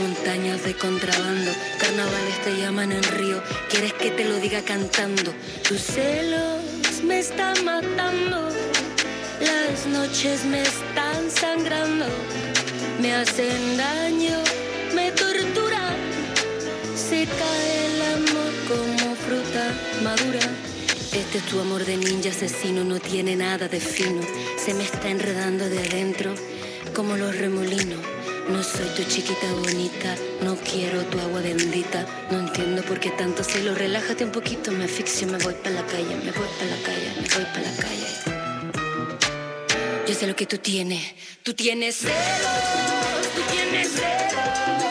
montañas de contrabando, carnavales te llaman en río. Quieres que te lo diga cantando, tus celos me están matando, las noches me están sangrando, me hacen daño, me se cae el amor como fruta madura. Este es tu amor de ninja asesino, no tiene nada de fino, se me está enredando de adentro como los remolinos. No soy tu chiquita bonita, no quiero tu agua bendita. No entiendo por qué tanto celo. Relájate un poquito, me asfixio, me voy para la calle, me voy para la calle, me voy para la calle. Yo sé lo que tú tienes, tú tienes celos, tú tienes. Celos,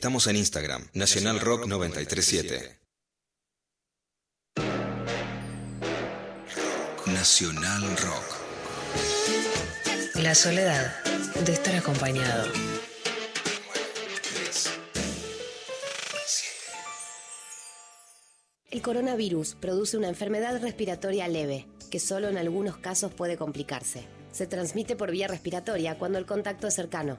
Estamos en Instagram, Nacional Rock 937. Nacional Rock. La soledad de estar acompañado. El coronavirus produce una enfermedad respiratoria leve, que solo en algunos casos puede complicarse. Se transmite por vía respiratoria cuando el contacto es cercano.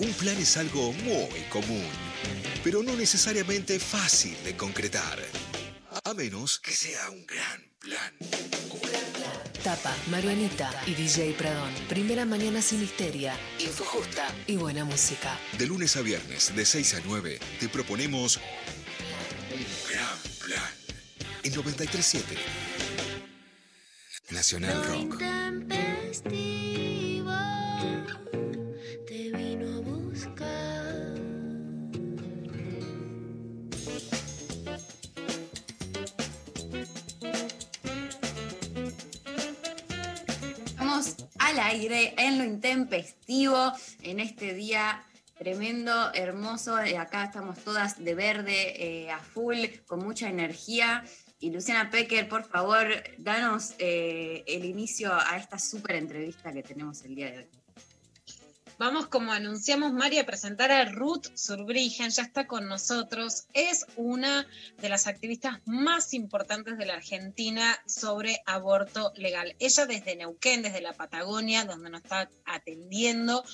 Un plan es algo muy común, pero no necesariamente fácil de concretar. A menos que sea un gran plan. Tapa, Marianita y DJ Pradón. Primera mañana sin histeria, info justa y buena música. De lunes a viernes, de 6 a 9, te proponemos un gran plan. En 937 Nacional Rock. Al aire, en lo intempestivo, en este día tremendo, hermoso. Eh, Acá estamos todas de verde, eh, a full, con mucha energía. Y Luciana Pecker, por favor, danos eh, el inicio a esta súper entrevista que tenemos el día de hoy. Vamos, como anunciamos, Mari, a presentar a Ruth Surbrigen, ya está con nosotros. Es una de las activistas más importantes de la Argentina sobre aborto legal. Ella desde Neuquén, desde la Patagonia, donde nos está atendiendo,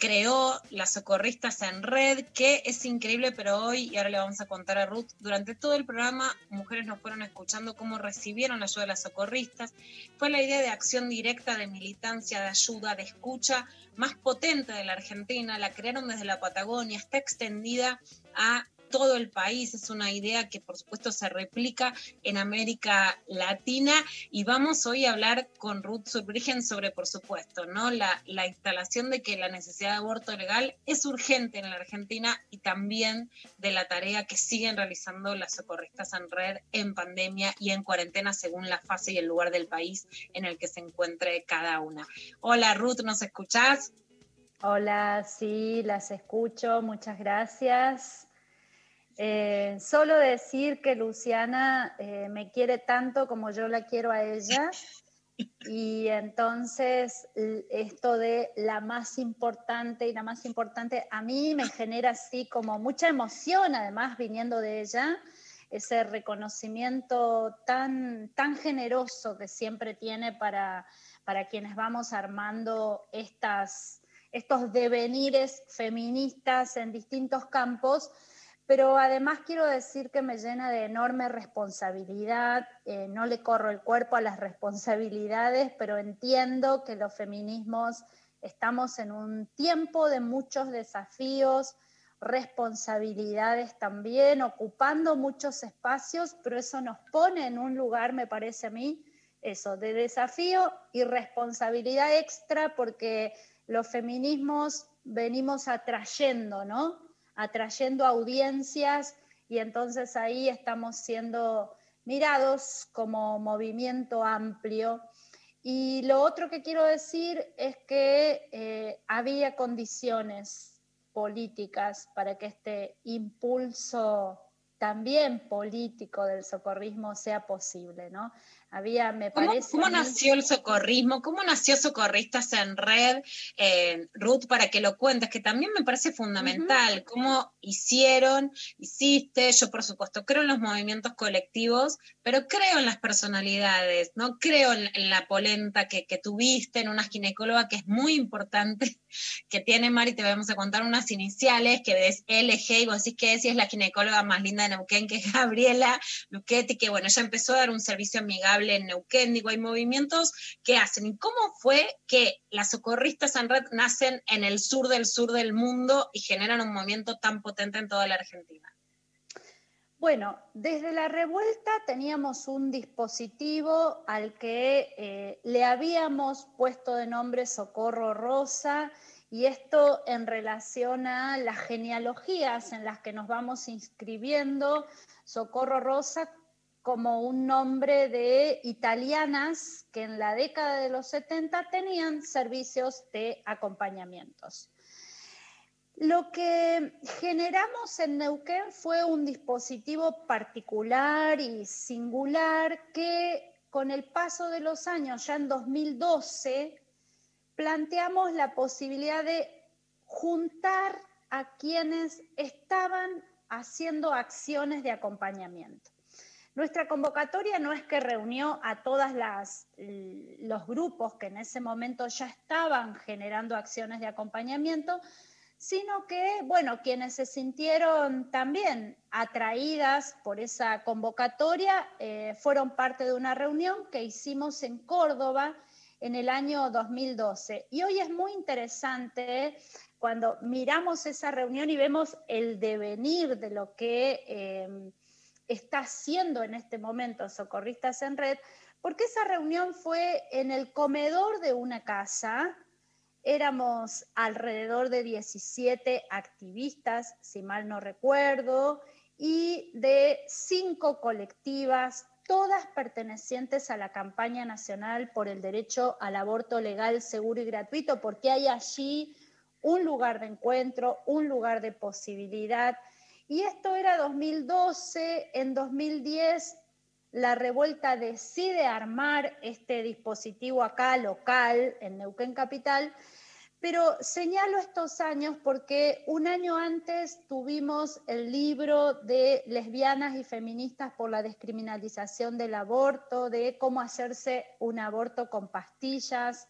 creó las socorristas en red, que es increíble, pero hoy, y ahora le vamos a contar a Ruth, durante todo el programa, mujeres nos fueron escuchando cómo recibieron la ayuda de las socorristas. Fue la idea de acción directa, de militancia, de ayuda, de escucha más potente de la Argentina, la crearon desde la Patagonia, está extendida a todo el país, es una idea que por supuesto se replica en América Latina y vamos hoy a hablar con Ruth Surbrigen sobre, por supuesto, ¿no? La, la instalación de que la necesidad de aborto legal es urgente en la Argentina y también de la tarea que siguen realizando las socorristas en red en pandemia y en cuarentena según la fase y el lugar del país en el que se encuentre cada una. Hola Ruth, ¿nos escuchás? Hola, sí, las escucho, muchas gracias. Eh, solo decir que Luciana eh, me quiere tanto como yo la quiero a ella. Y entonces esto de la más importante y la más importante a mí me genera así como mucha emoción, además viniendo de ella, ese reconocimiento tan, tan generoso que siempre tiene para, para quienes vamos armando estas, estos devenires feministas en distintos campos pero además quiero decir que me llena de enorme responsabilidad, eh, no le corro el cuerpo a las responsabilidades, pero entiendo que los feminismos estamos en un tiempo de muchos desafíos, responsabilidades también, ocupando muchos espacios, pero eso nos pone en un lugar, me parece a mí, eso, de desafío y responsabilidad extra, porque los feminismos venimos atrayendo, ¿no? Atrayendo audiencias y entonces ahí estamos siendo mirados como movimiento amplio. Y lo otro que quiero decir es que eh, había condiciones políticas para que este impulso también político del socorrismo sea posible, ¿no? Había, me parece. ¿Cómo, nació el socorrismo? ¿Cómo nació Socorristas en Red? Eh, Ruth, para que lo cuentes, que también me parece fundamental. ¿Cómo hicieron, hiciste? Yo, por supuesto, creo en los movimientos colectivos, pero creo en las personalidades, ¿no? Creo en, la polenta que, tuviste, en una ginecóloga que es muy importante, que tiene Mari, te vamos a contar unas iniciales, que es LG, y vos decís que es, es la ginecóloga más linda de Neuquén, que es Gabriela Luchetti, que bueno, ella empezó a dar un servicio amigable en Neuquén, digo, hay movimientos que hacen. ¿Y cómo fue que las socorristas en red nacen en el sur del sur del mundo y generan un movimiento tan potente en toda la Argentina? Bueno, desde la revuelta teníamos un dispositivo al que eh, le habíamos puesto de nombre Socorro Rosa y esto en relación a las genealogías en las que nos vamos inscribiendo. Socorro Rosa como un nombre de italianas que en la década de los 70 tenían servicios de acompañamientos. Lo que generamos en Neuquén fue un dispositivo particular y singular que con el paso de los años, ya en 2012, planteamos la posibilidad de juntar a quienes estaban haciendo acciones de acompañamiento. Nuestra convocatoria no es que reunió a todos los grupos que en ese momento ya estaban generando acciones de acompañamiento, sino que, bueno, quienes se sintieron también atraídas por esa convocatoria eh, fueron parte de una reunión que hicimos en Córdoba en el año 2012. Y hoy es muy interesante cuando miramos esa reunión y vemos el devenir de lo que... Eh, está haciendo en este momento Socorristas en Red, porque esa reunión fue en el comedor de una casa. Éramos alrededor de 17 activistas, si mal no recuerdo, y de cinco colectivas, todas pertenecientes a la campaña nacional por el derecho al aborto legal, seguro y gratuito, porque hay allí un lugar de encuentro, un lugar de posibilidad y esto era 2012, en 2010 la revuelta decide armar este dispositivo acá local, en Neuquén Capital, pero señalo estos años porque un año antes tuvimos el libro de lesbianas y feministas por la descriminalización del aborto, de cómo hacerse un aborto con pastillas,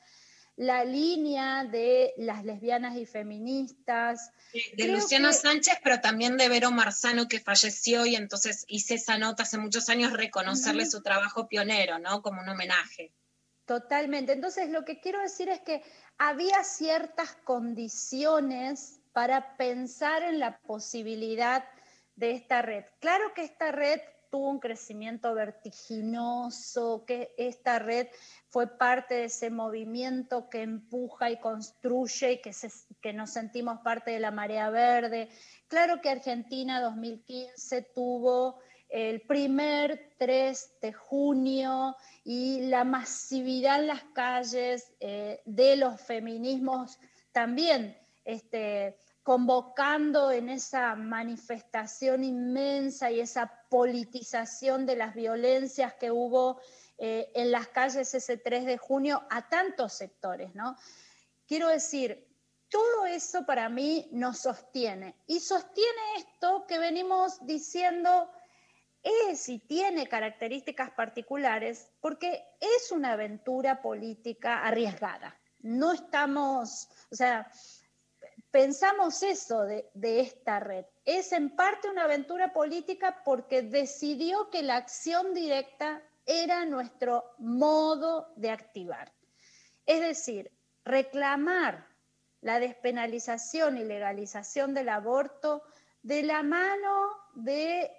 la línea de las lesbianas y feministas. De Luciano Sánchez, pero también de Vero Marzano, que falleció, y entonces hice esa nota hace muchos años, reconocerle su trabajo pionero, ¿no? Como un homenaje. Totalmente. Entonces, lo que quiero decir es que había ciertas condiciones para pensar en la posibilidad de esta red. Claro que esta red tuvo un crecimiento vertiginoso, que esta red fue parte de ese movimiento que empuja y construye y que, nos sentimos parte de la marea verde. Claro que Argentina 2015 tuvo el primer 3 de junio y la masividad en las calles eh, de los feminismos también este, convocando en esa manifestación inmensa y esa politización de las violencias que hubo eh, en las calles ese 3 de junio a tantos sectores, ¿no? Quiero decir, todo eso para mí nos sostiene y sostiene esto que venimos diciendo es y tiene características particulares porque es una aventura política arriesgada. No estamos, o sea, pensamos eso de, esta red. Es en parte una aventura política porque decidió que la acción directa era nuestro modo de activar. Es decir, reclamar la despenalización y legalización del aborto de la mano de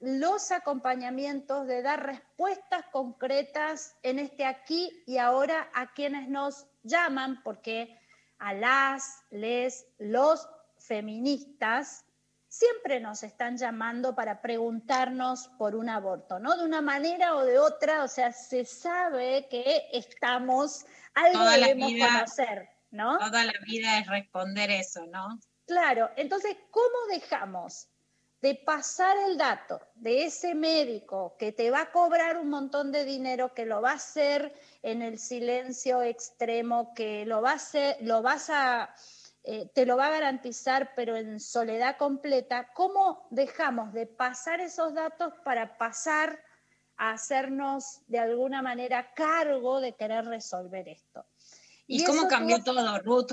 los acompañamientos, de dar respuestas concretas en este aquí y ahora a quienes nos llaman, porque a las, les, los feministas siempre nos están llamando para preguntarnos por un aborto, ¿no? De una manera o de otra, o sea, se sabe que estamos, algo toda debemos vida, conocer, ¿no? Toda la vida es responder eso, ¿no? Claro, entonces, ¿cómo dejamos de pasar el dato de ese médico que te va a cobrar un montón de dinero, que lo va a hacer en el silencio extremo, que lo va a hacer, lo vas a, eh, te lo va a garantizar, pero en soledad completa, ¿cómo dejamos de pasar esos datos para pasar a hacernos de alguna manera cargo de querer resolver esto? ¿Y, cómo cambió todo, Ruth?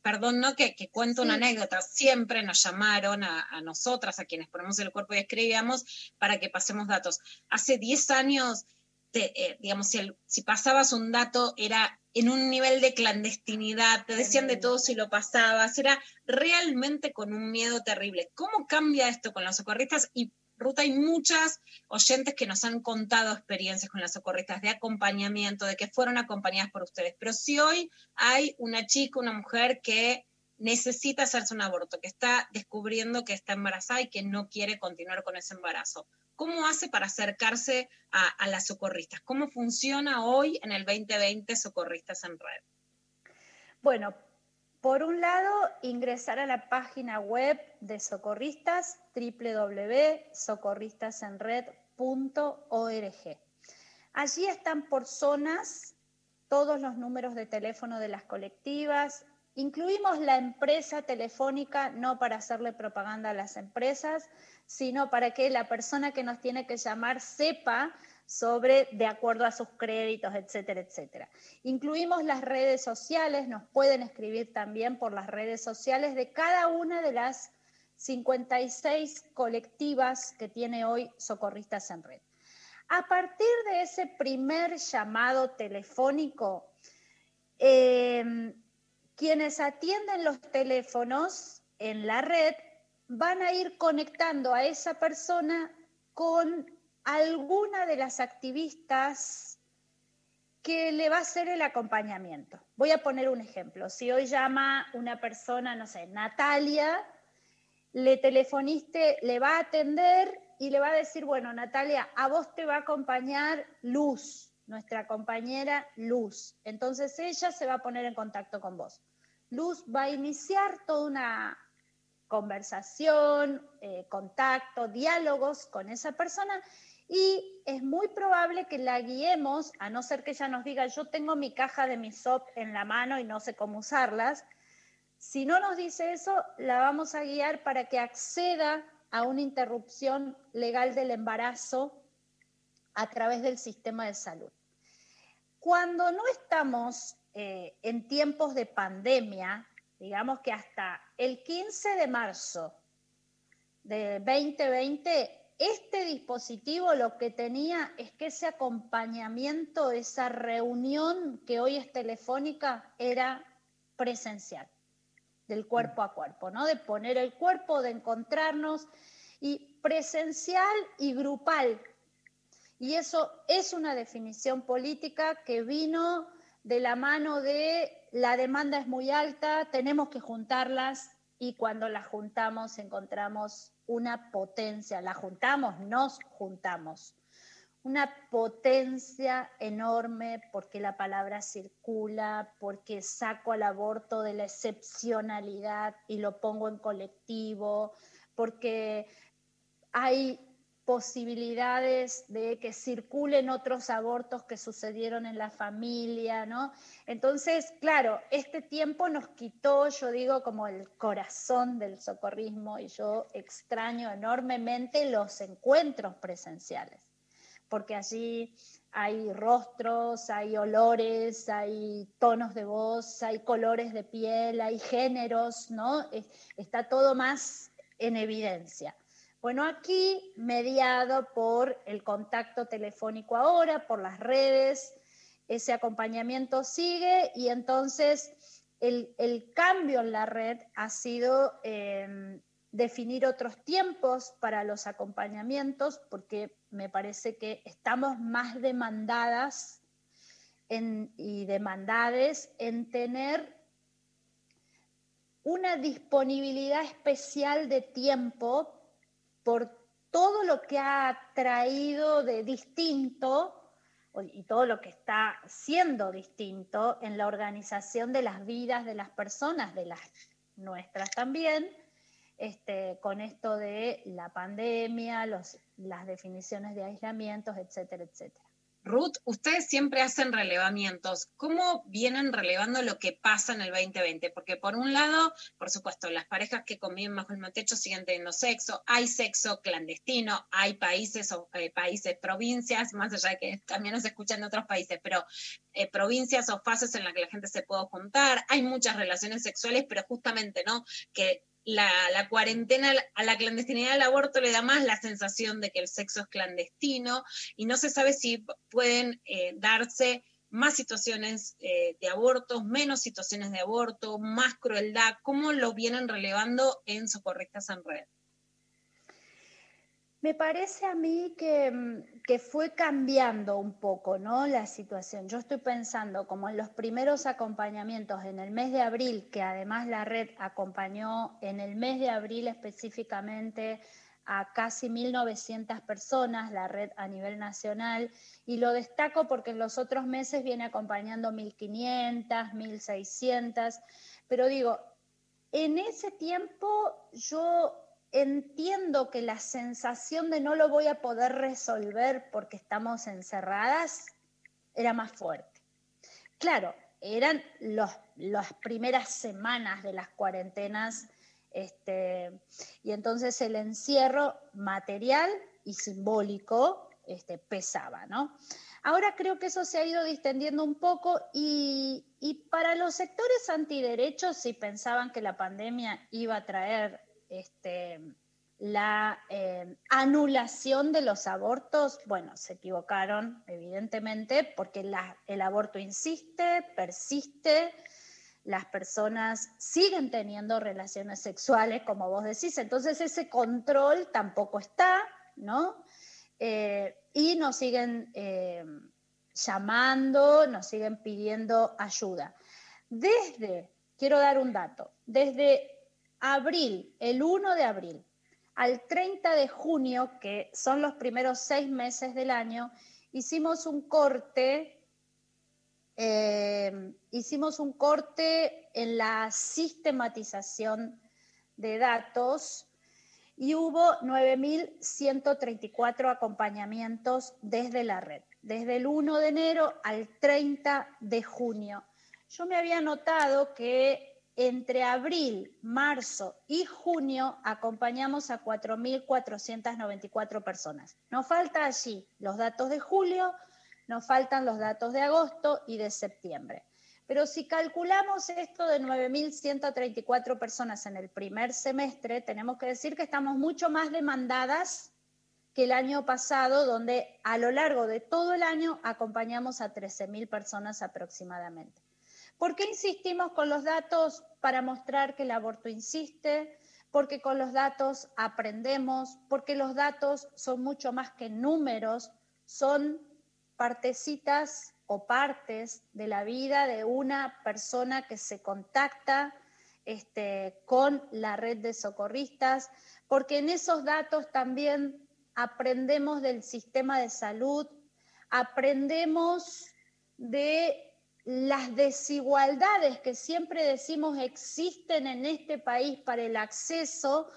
perdón, ¿no? Que, cuento una anécdota. Siempre nos llamaron a, nosotras, a quienes ponemos el cuerpo y escribíamos, para que pasemos datos. Hace 10 años, eh, digamos, si, si, pasabas un dato era en un nivel de clandestinidad, te decían de todo si lo pasabas, era realmente con un miedo terrible. ¿Cómo cambia esto con los socorristas? Y Ruta, hay muchas oyentes que nos han contado experiencias con las socorristas de acompañamiento, de que fueron acompañadas por ustedes. Pero si hoy hay una chica, una mujer que necesita hacerse un aborto, que está descubriendo que está embarazada y que no quiere continuar con ese embarazo, ¿cómo hace para acercarse a, a las socorristas? ¿Cómo funciona hoy en el 2020 Socorristas en Red? Bueno, por un lado, ingresar a la página web de Socorristas, www.socorristasenred.org. Allí están por zonas todos los números de teléfono de las colectivas. Incluimos la empresa telefónica no para hacerle propaganda a las empresas, sino para que la persona que nos tiene que llamar sepa sobre de acuerdo a sus créditos, etcétera, etcétera. Incluimos las redes sociales, nos pueden escribir también por las redes sociales de cada una de las 56 colectivas que tiene hoy Socorristas en Red. A partir de ese primer llamado telefónico, em, quienes atienden los teléfonos en la red van a ir conectando a esa persona con alguna de las activistas que le va a hacer el acompañamiento. Voy a poner un ejemplo. Si hoy llama una persona, no sé, Natalia, le telefoniste, le va a atender y le va a decir, bueno, Natalia, a vos te va a acompañar Luz, nuestra compañera Luz. Entonces ella se va a poner en contacto con vos. Luz va a iniciar toda una conversación, eh, contacto, diálogos con esa persona y es muy probable que la guiemos, a no ser que ella nos diga, yo tengo mi caja de MISOP en la mano y no sé cómo usarlas. Si no nos dice eso, la vamos a guiar para que acceda a una interrupción legal del embarazo a través del sistema de salud. Cuando no estamos eh, en tiempos de pandemia, digamos que hasta el 15 de marzo de 2020 este dispositivo lo que tenía es que ese acompañamiento, esa reunión que hoy es telefónica, era presencial, del cuerpo a cuerpo, ¿no? De poner el cuerpo, de encontrarnos. Y presencial y grupal. Y eso es una definición política que vino de la mano de la demanda es muy alta, tenemos que juntarlas y cuando las juntamos encontramos una potencia, la juntamos, nos juntamos, una potencia enorme porque la palabra circula, porque saco al aborto de la excepcionalidad y lo pongo en colectivo, porque hay posibilidades de que circulen otros abortos que sucedieron en la familia, ¿no? Entonces, claro, este tiempo nos quitó, yo digo, como el corazón del socorrismo y yo extraño enormemente los encuentros presenciales, porque allí hay rostros, hay olores, hay tonos de voz, hay colores de piel, hay géneros, ¿no? Está todo más en evidencia. Bueno, aquí mediado por el contacto telefónico ahora, por las redes, ese acompañamiento sigue y entonces el, cambio en la red ha sido em, definir otros tiempos para los acompañamientos porque me parece que estamos más demandadas y demandades en tener una disponibilidad especial de tiempo por todo lo que ha traído de distinto y todo lo que está siendo distinto en la organización de las vidas de las personas, de las nuestras también, este, con esto de la pandemia, las definiciones de aislamientos, etcétera, etcétera. Ruth, ustedes siempre hacen relevamientos. ¿Cómo vienen relevando lo que pasa en el 2020? Porque por un lado, por supuesto, las parejas que conviven bajo el mismo techo siguen teniendo sexo, hay sexo clandestino, hay países o eh, países, provincias, más allá de que también nos escuchan de otros países, pero eh, provincias o fases en las que la gente se puede juntar, hay muchas relaciones sexuales, pero justamente, ¿no? Que la, cuarentena a la clandestinidad del aborto le da más la sensación de que el sexo es clandestino y no se sabe si pueden eh, darse más situaciones eh, de abortos, menos situaciones de aborto, más crueldad. ¿Cómo lo vienen relevando en Socorristas en Red? Me parece a mí que, mm, que, fue cambiando un poco ¿no? la situación. Yo estoy pensando como en los primeros acompañamientos en el mes de abril, que además la red acompañó en el mes de abril específicamente a casi 1.900 personas, la red a nivel nacional, y lo destaco porque en los otros meses viene acompañando 1.500, 1.600, pero digo, en ese tiempo yo entiendo que la sensación de no lo voy a poder resolver porque estamos encerradas era más fuerte. Claro, eran las primeras semanas de las cuarentenas este, y entonces el encierro material y simbólico este, pesaba, ¿no? Ahora creo que eso se ha ido distendiendo un poco y, y para los sectores antiderechos, si pensaban que la pandemia iba a traer este, la eh, anulación de los abortos, bueno, se equivocaron, evidentemente, porque el aborto insiste, persiste, las personas siguen teniendo relaciones sexuales, como vos decís, entonces ese control tampoco está, ¿no? Eh, y nos siguen eh, llamando, nos siguen pidiendo ayuda. Desde, quiero dar un dato, desde abril, el 1 de abril, al 30 de junio, que son los primeros seis meses del año, hicimos un corte, eh, hicimos un corte en la sistematización de datos y hubo 9.134 acompañamientos desde la red, desde el 1 de enero al 30 de junio. Yo me había notado que entre abril, marzo y junio acompañamos a 4.494 personas. Nos falta allí los datos de julio, nos faltan los datos de agosto y de septiembre. Pero si calculamos esto de 9.134 personas en el primer semestre, tenemos que decir que estamos mucho más demandadas que el año pasado, donde a lo largo de todo el año acompañamos a 13.000 personas aproximadamente. ¿Por qué insistimos con los datos para mostrar que el aborto insiste? porque con los datos aprendemos, porque los datos son mucho más que números, son partecitas o partes de la vida de una persona que se contacta este, con la red de socorristas, porque en esos datos también aprendemos del sistema de salud, aprendemos de las desigualdades que siempre decimos existen en este país para el acceso,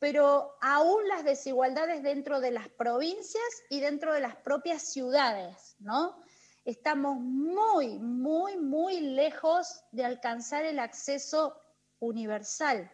pero aún las desigualdades dentro de las provincias y dentro de las propias ciudades, ¿no? Estamos muy, muy, muy lejos de alcanzar el acceso universal.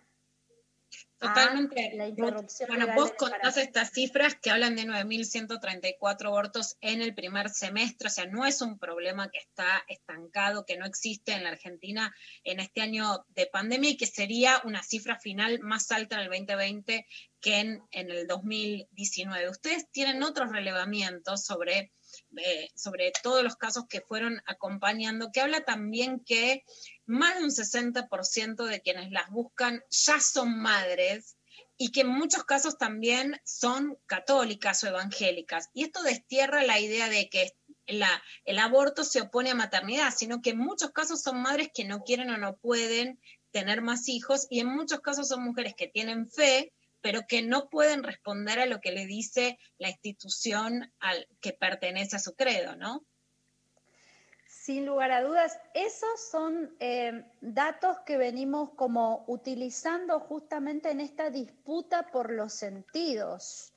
Totalmente. La interrupción bueno, vos contás estas cifras que hablan de 9.134 abortos en el primer semestre, o sea, no es un problema que está estancado, que no existe en la Argentina en este año de pandemia y que sería una cifra final más alta en el 2020 que en, en el 2019. Ustedes tienen otros relevamientos sobre, eh, sobre todos los casos que fueron acompañando, que habla también que más de un 60% de quienes las buscan ya son madres y que en muchos casos también son católicas o evangélicas. Y esto destierra la idea de que la, el aborto se opone a maternidad, sino que en muchos casos son madres que no quieren o no pueden tener más hijos y en muchos casos son mujeres que tienen fe, pero que no pueden responder a lo que le dice la institución al que pertenece a su credo, ¿no? Sin lugar a dudas, esos son eh, datos que venimos como utilizando justamente en esta disputa por los sentidos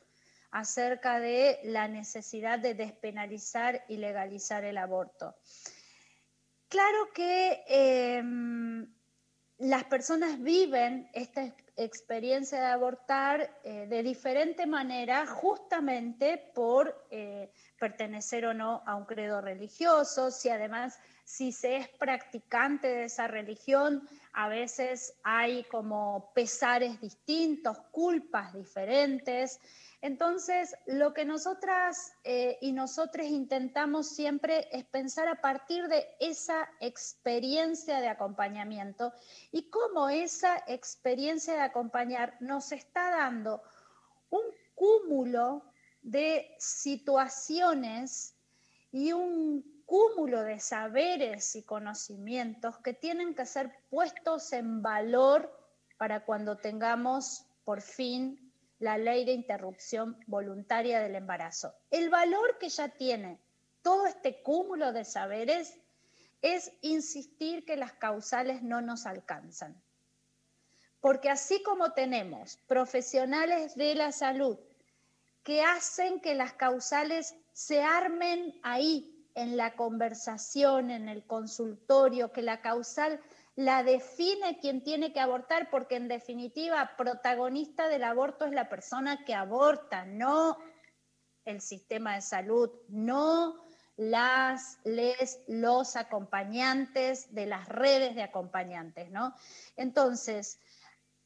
acerca de la necesidad de despenalizar y legalizar el aborto. Claro que em, las personas viven esta experiencia de abortar eh, de diferente manera justamente por eh, pertenecer o no a un credo religioso, si además si se es practicante de esa religión, a veces hay como pesares distintos, culpas diferentes. Entonces, lo que nosotras eh, y nosotros intentamos siempre es pensar a partir de esa experiencia de acompañamiento y cómo esa experiencia de acompañar nos está dando un cúmulo de situaciones y un cúmulo de saberes y conocimientos que tienen que ser puestos en valor para cuando tengamos por fin la ley de interrupción voluntaria del embarazo. El valor que ya tiene todo este cúmulo de saberes es insistir que las causales no nos alcanzan. Porque así como tenemos profesionales de la salud que hacen que las causales se armen ahí, en la conversación, en el consultorio, que la causal la define quien tiene que abortar, porque en definitiva, protagonista del aborto es la persona que aborta, no el sistema de salud, no las, les, los acompañantes de las redes de acompañantes, ¿no? Entonces,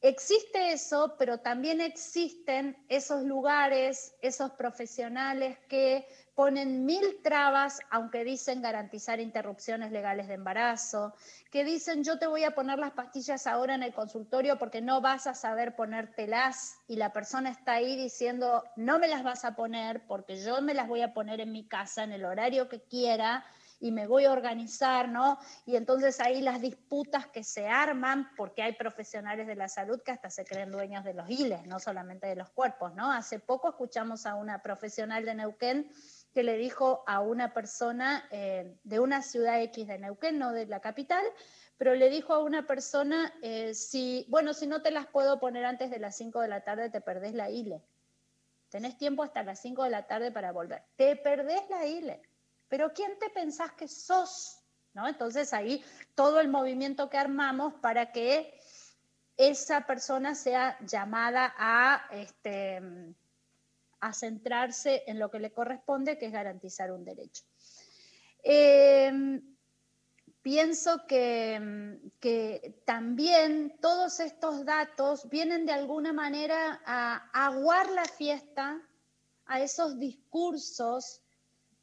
existe eso, pero también existen esos lugares, esos profesionales que ponen mil trabas, aunque dicen garantizar interrupciones legales de embarazo, que dicen yo te voy a poner las pastillas ahora en el consultorio porque no vas a saber ponértelas y la persona está ahí diciendo no me las vas a poner porque yo me las voy a poner en mi casa en el horario que quiera y me voy a organizar, ¿no? Y entonces ahí las disputas que se arman, porque hay profesionales de la salud que hasta se creen dueños de los hiles, no solamente de los cuerpos, ¿no? Hace poco escuchamos a una profesional de Neuquén que le dijo a una persona eh, de una ciudad X de Neuquén, no de la capital, pero le dijo a una persona, eh, si, bueno, si no te las puedo poner antes de las 5 de la tarde, te perdés la ILE. Tenés tiempo hasta las 5 de la tarde para volver. Te perdés la ILE. Pero ¿quién te pensás que sos? ¿No? Entonces ahí todo el movimiento que armamos para que esa persona sea llamada a este, a centrarse en lo que le corresponde, que es garantizar un derecho. Em, pienso que, que, también todos estos datos vienen de alguna manera a aguar la fiesta a esos discursos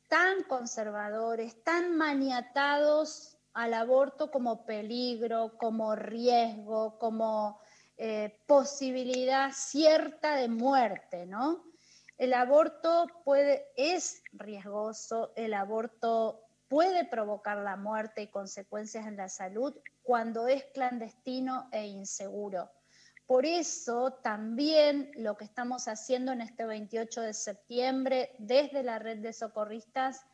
tan conservadores, tan maniatados al aborto como peligro, como riesgo, como eh, posibilidad cierta de muerte, ¿no? El aborto puede, es riesgoso, el aborto puede provocar la muerte y consecuencias en la salud cuando es clandestino e inseguro. Por eso también lo que estamos haciendo en este 28 de septiembre desde la red de socorristas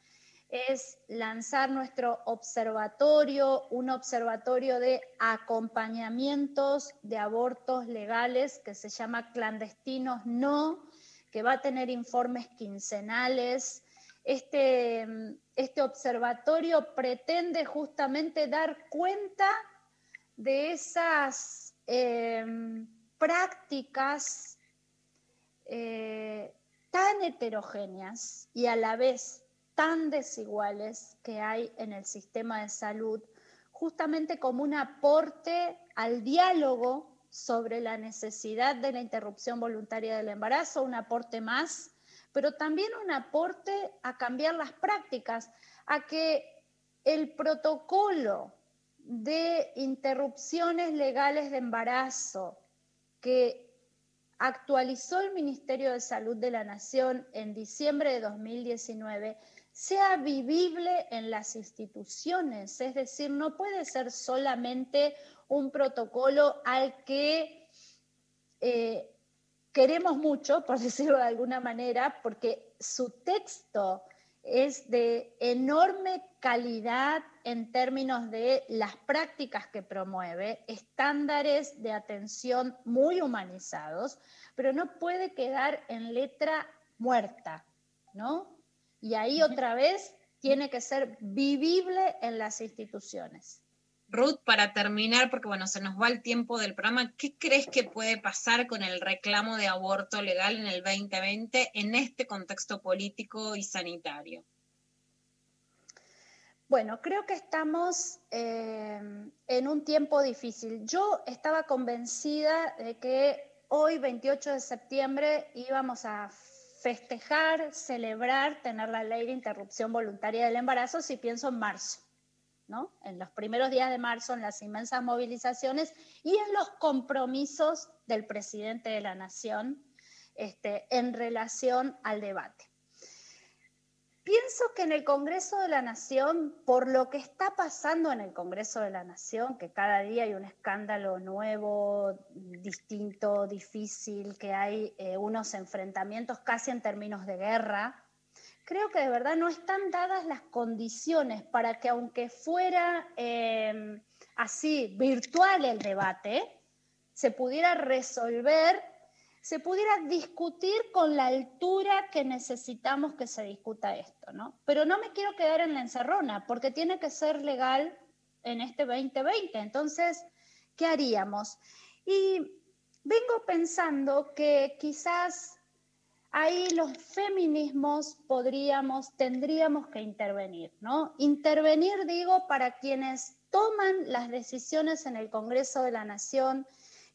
es lanzar nuestro observatorio, un observatorio de acompañamientos de abortos legales que se llama Clandestinos No, que va a tener informes quincenales. Este, este observatorio pretende justamente dar cuenta de esas em, prácticas eh, tan heterogéneas y a la vez tan desiguales que hay en el sistema de salud, justamente como un aporte al diálogo sobre la necesidad de la interrupción voluntaria del embarazo, un aporte más, pero también un aporte a cambiar las prácticas, a que el protocolo de interrupciones legales de embarazo que actualizó el Ministerio de Salud de la Nación en diciembre de 2019 sea vivible en las instituciones, es decir, no puede ser solamente un protocolo al que eh, queremos mucho, por decirlo de alguna manera, porque su texto es de enorme calidad en términos de las prácticas que promueve, estándares de atención muy humanizados, pero no puede quedar en letra muerta, ¿no? Y ahí otra vez tiene que ser vivible en las instituciones. Ruth, para terminar, porque bueno, se nos va el tiempo del programa, ¿qué crees que puede pasar con el reclamo de aborto legal en el 2020 en este contexto político y sanitario? Bueno, creo que estamos eh, en un tiempo difícil. Yo estaba convencida de que hoy, 28 de septiembre, íbamos a festejar, celebrar, tener la ley de interrupción voluntaria del embarazo, si pienso en marzo, En los primeros días de marzo, en las inmensas movilizaciones y en los compromisos del presidente de la Nación este, en relación al debate. Pienso que en el Congreso de la Nación, por lo que está pasando en el Congreso de la Nación, que cada día hay un escándalo nuevo, distinto, difícil, que hay eh, unos enfrentamientos casi en términos de guerra, creo que de verdad no están dadas las condiciones para que aunque fuera em, así virtual el debate, se pudiera resolver se pudiera discutir con la altura que necesitamos que se discuta esto, ¿no? Pero no me quiero quedar en la encerrona, porque tiene que ser legal en este 2020. Entonces, ¿qué haríamos? Y vengo pensando que quizás ahí los feminismos podríamos, tendríamos que intervenir, ¿no? Intervenir, digo, para quienes toman las decisiones en el Congreso de la Nación,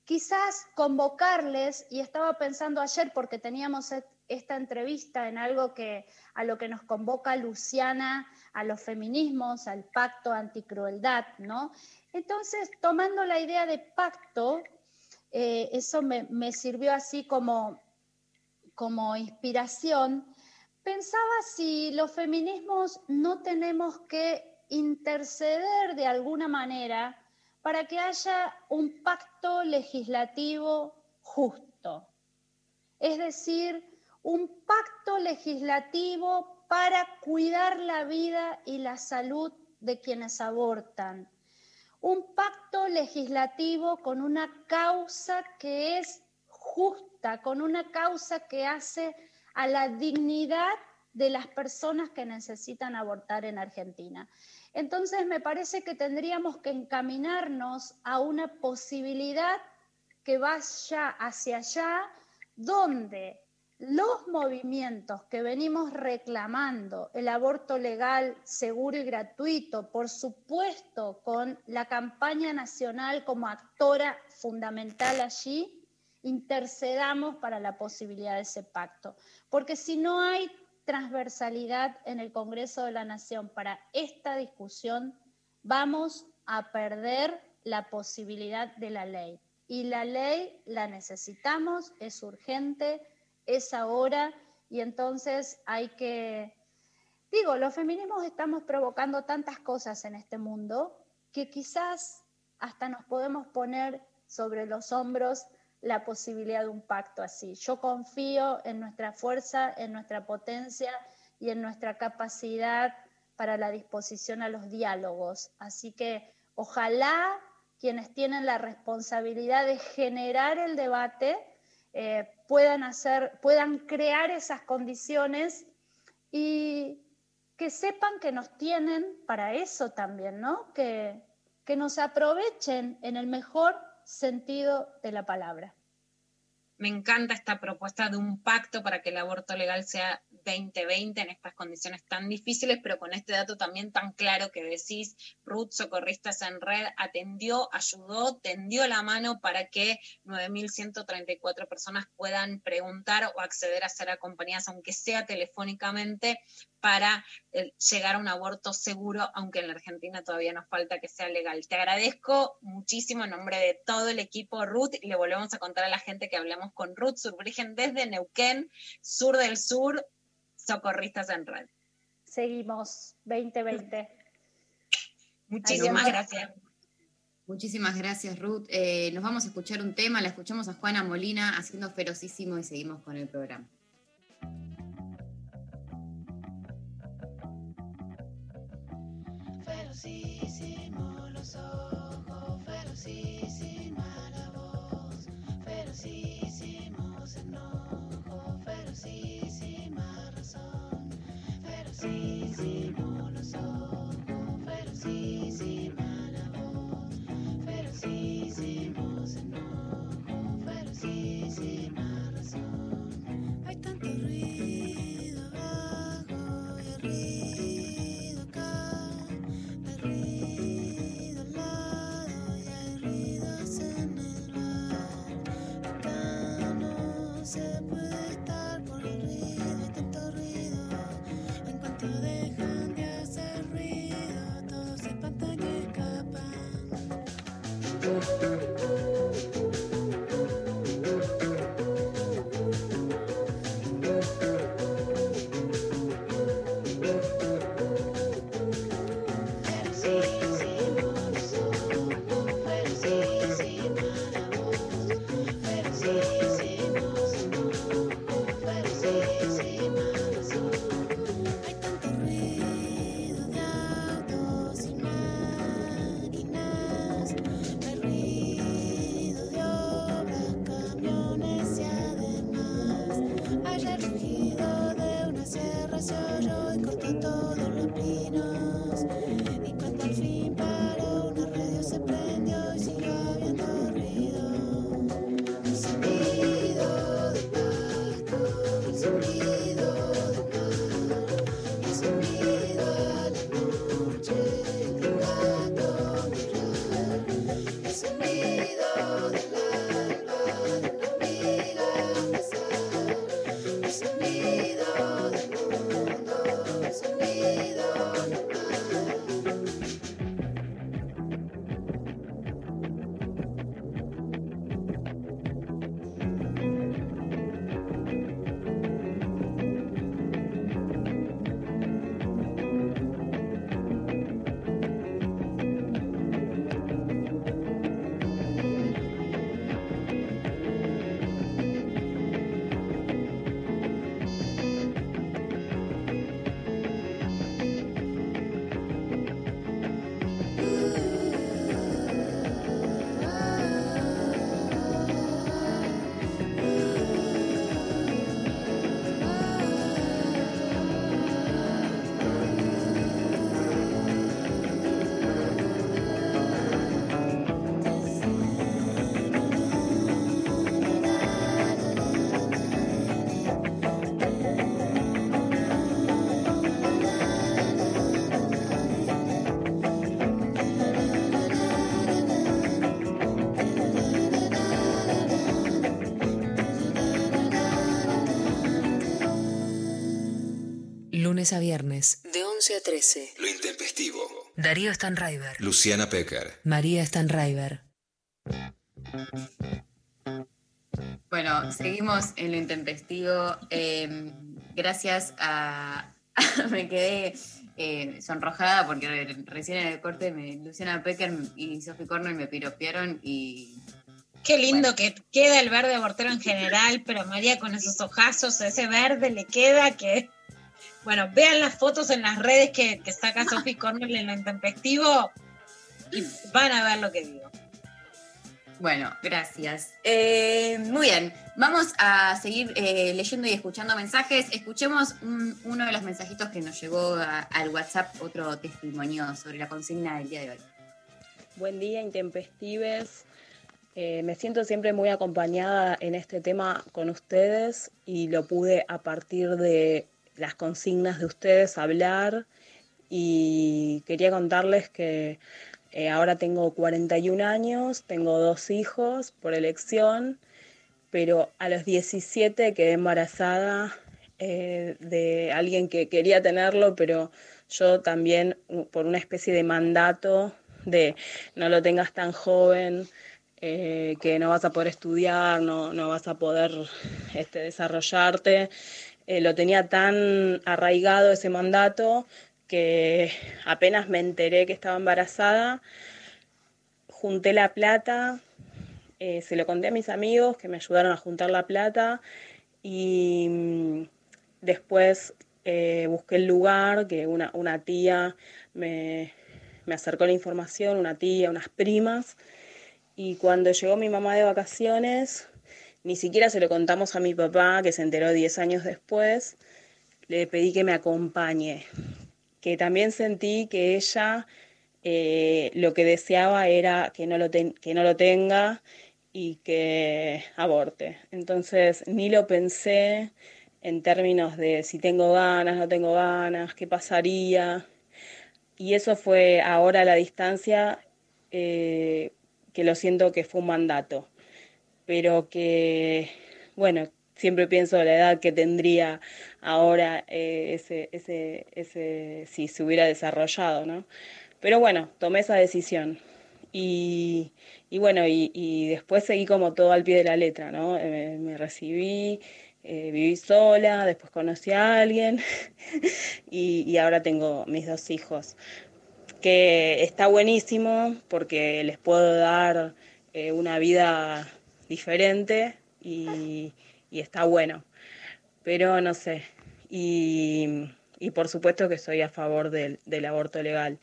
quizás convocarles, y estaba pensando ayer porque teníamos esta entrevista en algo que a lo que nos convoca Luciana, a los feminismos, al pacto anticrueldad, ¿no? Entonces, tomando la idea de pacto, eh, eso me, me, sirvió así como, como inspiración, pensaba si los feminismos no tenemos que interceder de alguna manera para que haya un pacto legislativo justo. Es decir, un pacto legislativo para cuidar la vida y la salud de quienes abortan. Un pacto legislativo con una causa que es justa, con una causa que hace a la dignidad de las personas que necesitan abortar en Argentina. Entonces me parece que tendríamos que encaminarnos a una posibilidad que vaya hacia allá, donde los movimientos que venimos reclamando, el aborto legal, seguro y gratuito, por supuesto con la campaña nacional como actora fundamental allí, intercedamos para la posibilidad de ese pacto. Porque si no hay transversalidad en el Congreso de la Nación para esta discusión, vamos a perder la posibilidad de la ley. y la ley la necesitamos, es urgente, es ahora y entonces hay que, digo, los feminismos estamos provocando tantas cosas en este mundo que quizás hasta nos podemos poner sobre los hombros la posibilidad de un pacto así. Yo confío en nuestra fuerza, en nuestra potencia y en nuestra capacidad para la disposición a los diálogos. Así que ojalá quienes tienen la responsabilidad de generar el debate eh, puedan hacer, puedan crear esas condiciones y que sepan que nos tienen para eso también, ¿no? Que, que nos aprovechen en el mejor sentido de la palabra. Me encanta esta propuesta de un pacto para que el aborto legal sea 2020 en estas condiciones tan difíciles, pero con este dato también tan claro que decís, Ruth Socorristas en Red atendió, ayudó, tendió la mano para que 9.134 personas puedan preguntar o acceder a ser acompañadas, aunque sea telefónicamente, para eh, llegar a un aborto seguro, aunque en la Argentina todavía nos falta que sea legal. Te agradezco muchísimo en nombre de todo el equipo Ruth y le volvemos a contar a la gente que hablamos con Ruth Surbrigen desde Neuquén, sur del sur, Socorristas en Red. Seguimos 2020. Muchísimas gracias. Muchísimas gracias, Ruth. Eh, nos vamos a escuchar un tema, la escuchamos a Juana Molina haciendo ferocísimo y seguimos con el programa. Ferocísimo los ojos, ferocísima la voz, ferocísimos enojo, ferocísima razón, ferocísimo los ojos, ferocísima la voz, ferocísimos enojo, ferocísima razón. Lunes a viernes, de 11 a 13. Lo intempestivo. Darío Stanraiver, Luciana Pecker. María Stanraiver. Bueno, seguimos en lo intempestivo. Eh, gracias a. me quedé eh, sonrojada porque recién en el corte me, Luciana Pecker y Sophie Cornell me piropearon y. Qué lindo que queda el verde abortero en general, pero María con esos ojazos, ese verde le queda que. Bueno, vean las fotos en las redes que, que saca Sophie Cornell en lo intempestivo y van a ver lo que digo. Bueno, gracias. Eh, muy bien, vamos a seguir eh, leyendo y escuchando mensajes. Escuchemos un- uno de los mensajitos que nos llegó a- al WhatsApp, otro testimonio sobre la consigna del día de hoy. Buen día, intempestives. Eh, me siento siempre muy acompañada en este tema con ustedes y lo pude a partir de las consignas de ustedes hablar y quería contarles que eh, ahora tengo 41 años, tengo dos hijos por elección, pero a los 17 quedé embarazada eh, de alguien que quería tenerlo, pero yo también por una especie de mandato de no lo tengas tan joven, eh, que no vas a poder estudiar, no, no vas a poder este, desarrollarte. Eh, lo tenía tan arraigado ese mandato que apenas me enteré que estaba embarazada, junté la plata, eh, se lo conté a mis amigos que me ayudaron a juntar la plata y mm, después eh, busqué el lugar, que una, una tía me, me acercó la información, una tía, unas primas, y cuando llegó mi mamá de vacaciones, ni siquiera se lo contamos a mi papá, que se enteró 10 años después, le pedí que me acompañe, que también sentí que ella eh, lo que deseaba era que no, lo que no lo tenga y que aborte. Entonces ni lo pensé en términos de si tengo ganas, no tengo ganas, qué pasaría. Y eso fue ahora a la distancia eh, que lo siento que fue un mandato, pero que, bueno, siempre pienso la edad que tendría ahora eh, ese, ese, ese, si se hubiera desarrollado, ¿no? Pero bueno, tomé esa decisión. Y, y bueno, y, y después seguí como todo al pie de la letra, ¿no? Eh, Me, recibí, eh, viví sola, después conocí a alguien y, y ahora tengo mis dos hijos, que está buenísimo porque les puedo dar una vida diferente y, y está bueno, pero no sé. Y, y por supuesto que estoy a favor del, del aborto legal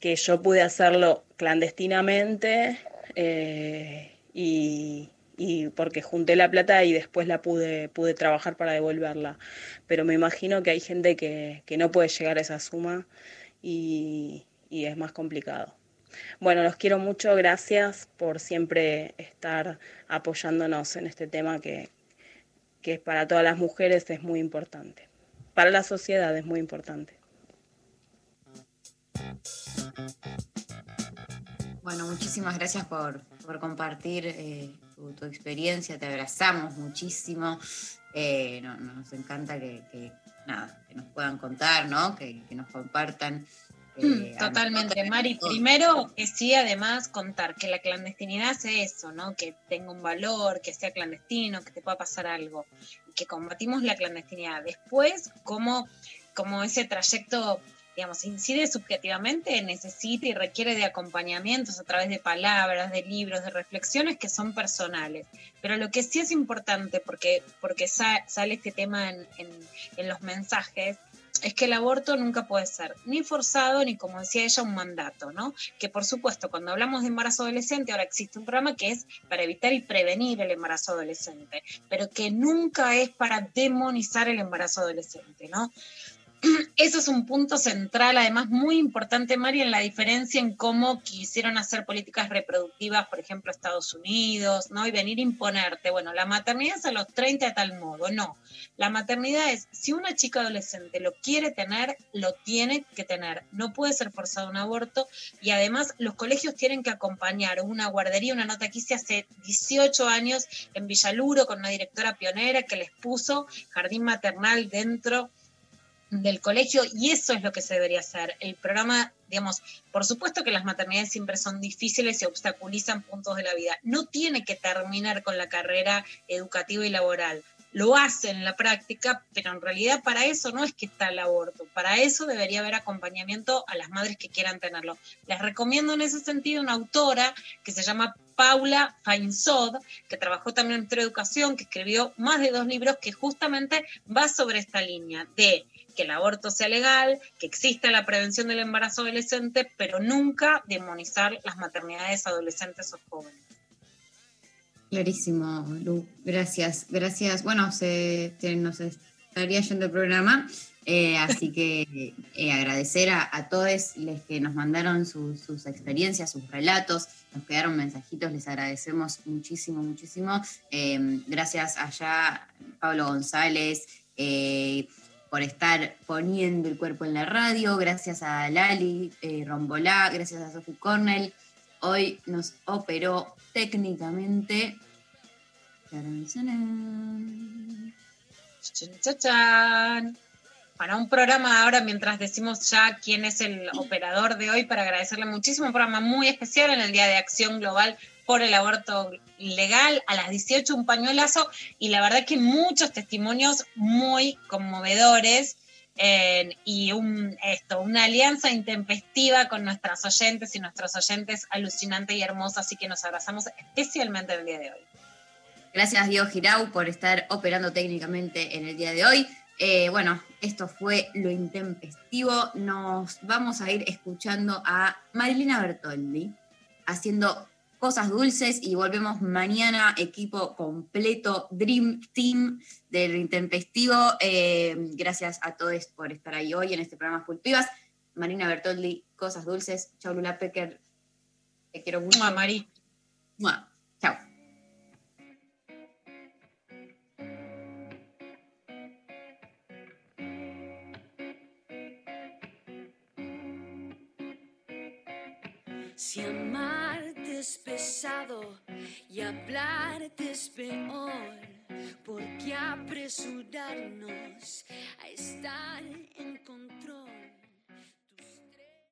que yo pude hacerlo clandestinamente eh, y, y porque junté la plata y después la pude, pude trabajar para devolverla. Pero me imagino que hay gente que, que no puede llegar a esa suma y, y es más complicado. Bueno, los quiero mucho, gracias por siempre estar apoyándonos en este tema que, que para todas las mujeres es muy importante. Para la sociedad es muy importante. Bueno, muchísimas gracias por, por compartir eh, tu, experiencia, te abrazamos muchísimo. Eh, no- nos encanta que, que, nada, que nos puedan contar, ¿no? Que, que nos compartan. Eh, a Totalmente. Mari. Primero, que sí, además, contar que la clandestinidad hace eso, ¿no? Que tenga un valor, que sea clandestino, que te pueda pasar algo. Que combatimos la clandestinidad. Después, cómo, cómo ese trayecto, digamos, incide subjetivamente, necesita y requiere de acompañamientos a través de palabras, de libros, de reflexiones que son personales. Pero lo que sí es importante, porque, porque sa- sale este tema en, en- en los mensajes, es que el aborto nunca puede ser ni forzado ni, como decía ella, un mandato, ¿no? Que por supuesto, cuando hablamos de embarazo adolescente, ahora existe un programa que es para evitar y prevenir el embarazo adolescente, pero que nunca es para demonizar el embarazo adolescente, ¿no? Eso es un punto central, además muy importante, Mari, en la diferencia en cómo quisieron hacer políticas reproductivas, por ejemplo, Estados Unidos, ¿no? Y venir a imponerte, bueno, la maternidad es a los 30 de tal modo, no. La maternidad es, si una chica adolescente lo quiere tener, lo tiene que tener. No puede ser forzado un aborto y además los colegios tienen que acompañar una guardería, una nota que hice hace 18 años en Villaluro con una directora pionera que les puso jardín maternal dentro del colegio y eso es lo que se debería hacer. El programa, digamos, por supuesto que las maternidades siempre son difíciles y obstaculizan puntos de la vida. No tiene que terminar con la carrera educativa y laboral. Lo hace en la práctica, pero en realidad para eso no es que está el aborto. Para eso debería haber acompañamiento a las madres que quieran tenerlo. Les recomiendo en ese sentido una autora que se llama Paula Feinsod, que trabajó también en educación, que escribió más de dos libros que justamente va sobre esta línea de que el aborto sea legal, que exista la prevención del embarazo adolescente, pero nunca demonizar las maternidades adolescentes o jóvenes. Clarísimo, Lu. Gracias, gracias. Bueno, se, se nos estaría yendo el programa, eh, así que eh, agradecer a, a, todos los que nos mandaron su, sus experiencias, sus relatos, nos quedaron mensajitos, les agradecemos muchísimo, muchísimo. Eh, gracias allá, Pablo González por estar poniendo el cuerpo en la radio, gracias a Lali eh, Rombolá, gracias a Sophie Cornell. Hoy nos operó técnicamente. Para un programa ahora, mientras decimos ya quién es el operador de hoy, para agradecerle muchísimo, un programa muy especial en el Día de Acción Global por el aborto legal, a las 18 un pañuelazo, y la verdad que muchos testimonios muy conmovedores eh, y un, esto, una alianza intempestiva con nuestras oyentes y nuestros oyentes alucinante y hermosa, así que nos abrazamos especialmente el día de hoy. Gracias Diego Girau por estar operando técnicamente en el día de hoy. Eh, bueno, esto fue lo intempestivo. Nos vamos a ir escuchando a Marilina Bertoldi haciendo cosas dulces y volvemos mañana, equipo completo, Dream Team del Intempestivo. Eh, gracias a todos por estar ahí hoy en este programa Full Marina Bertoldi, cosas dulces. Chau Lula Pecker, te quiero mucho. Mua, Mari. Mua. Chao. Si amarte es pesado y hablarte es peor, ¿por qué apresurarnos a estar en control?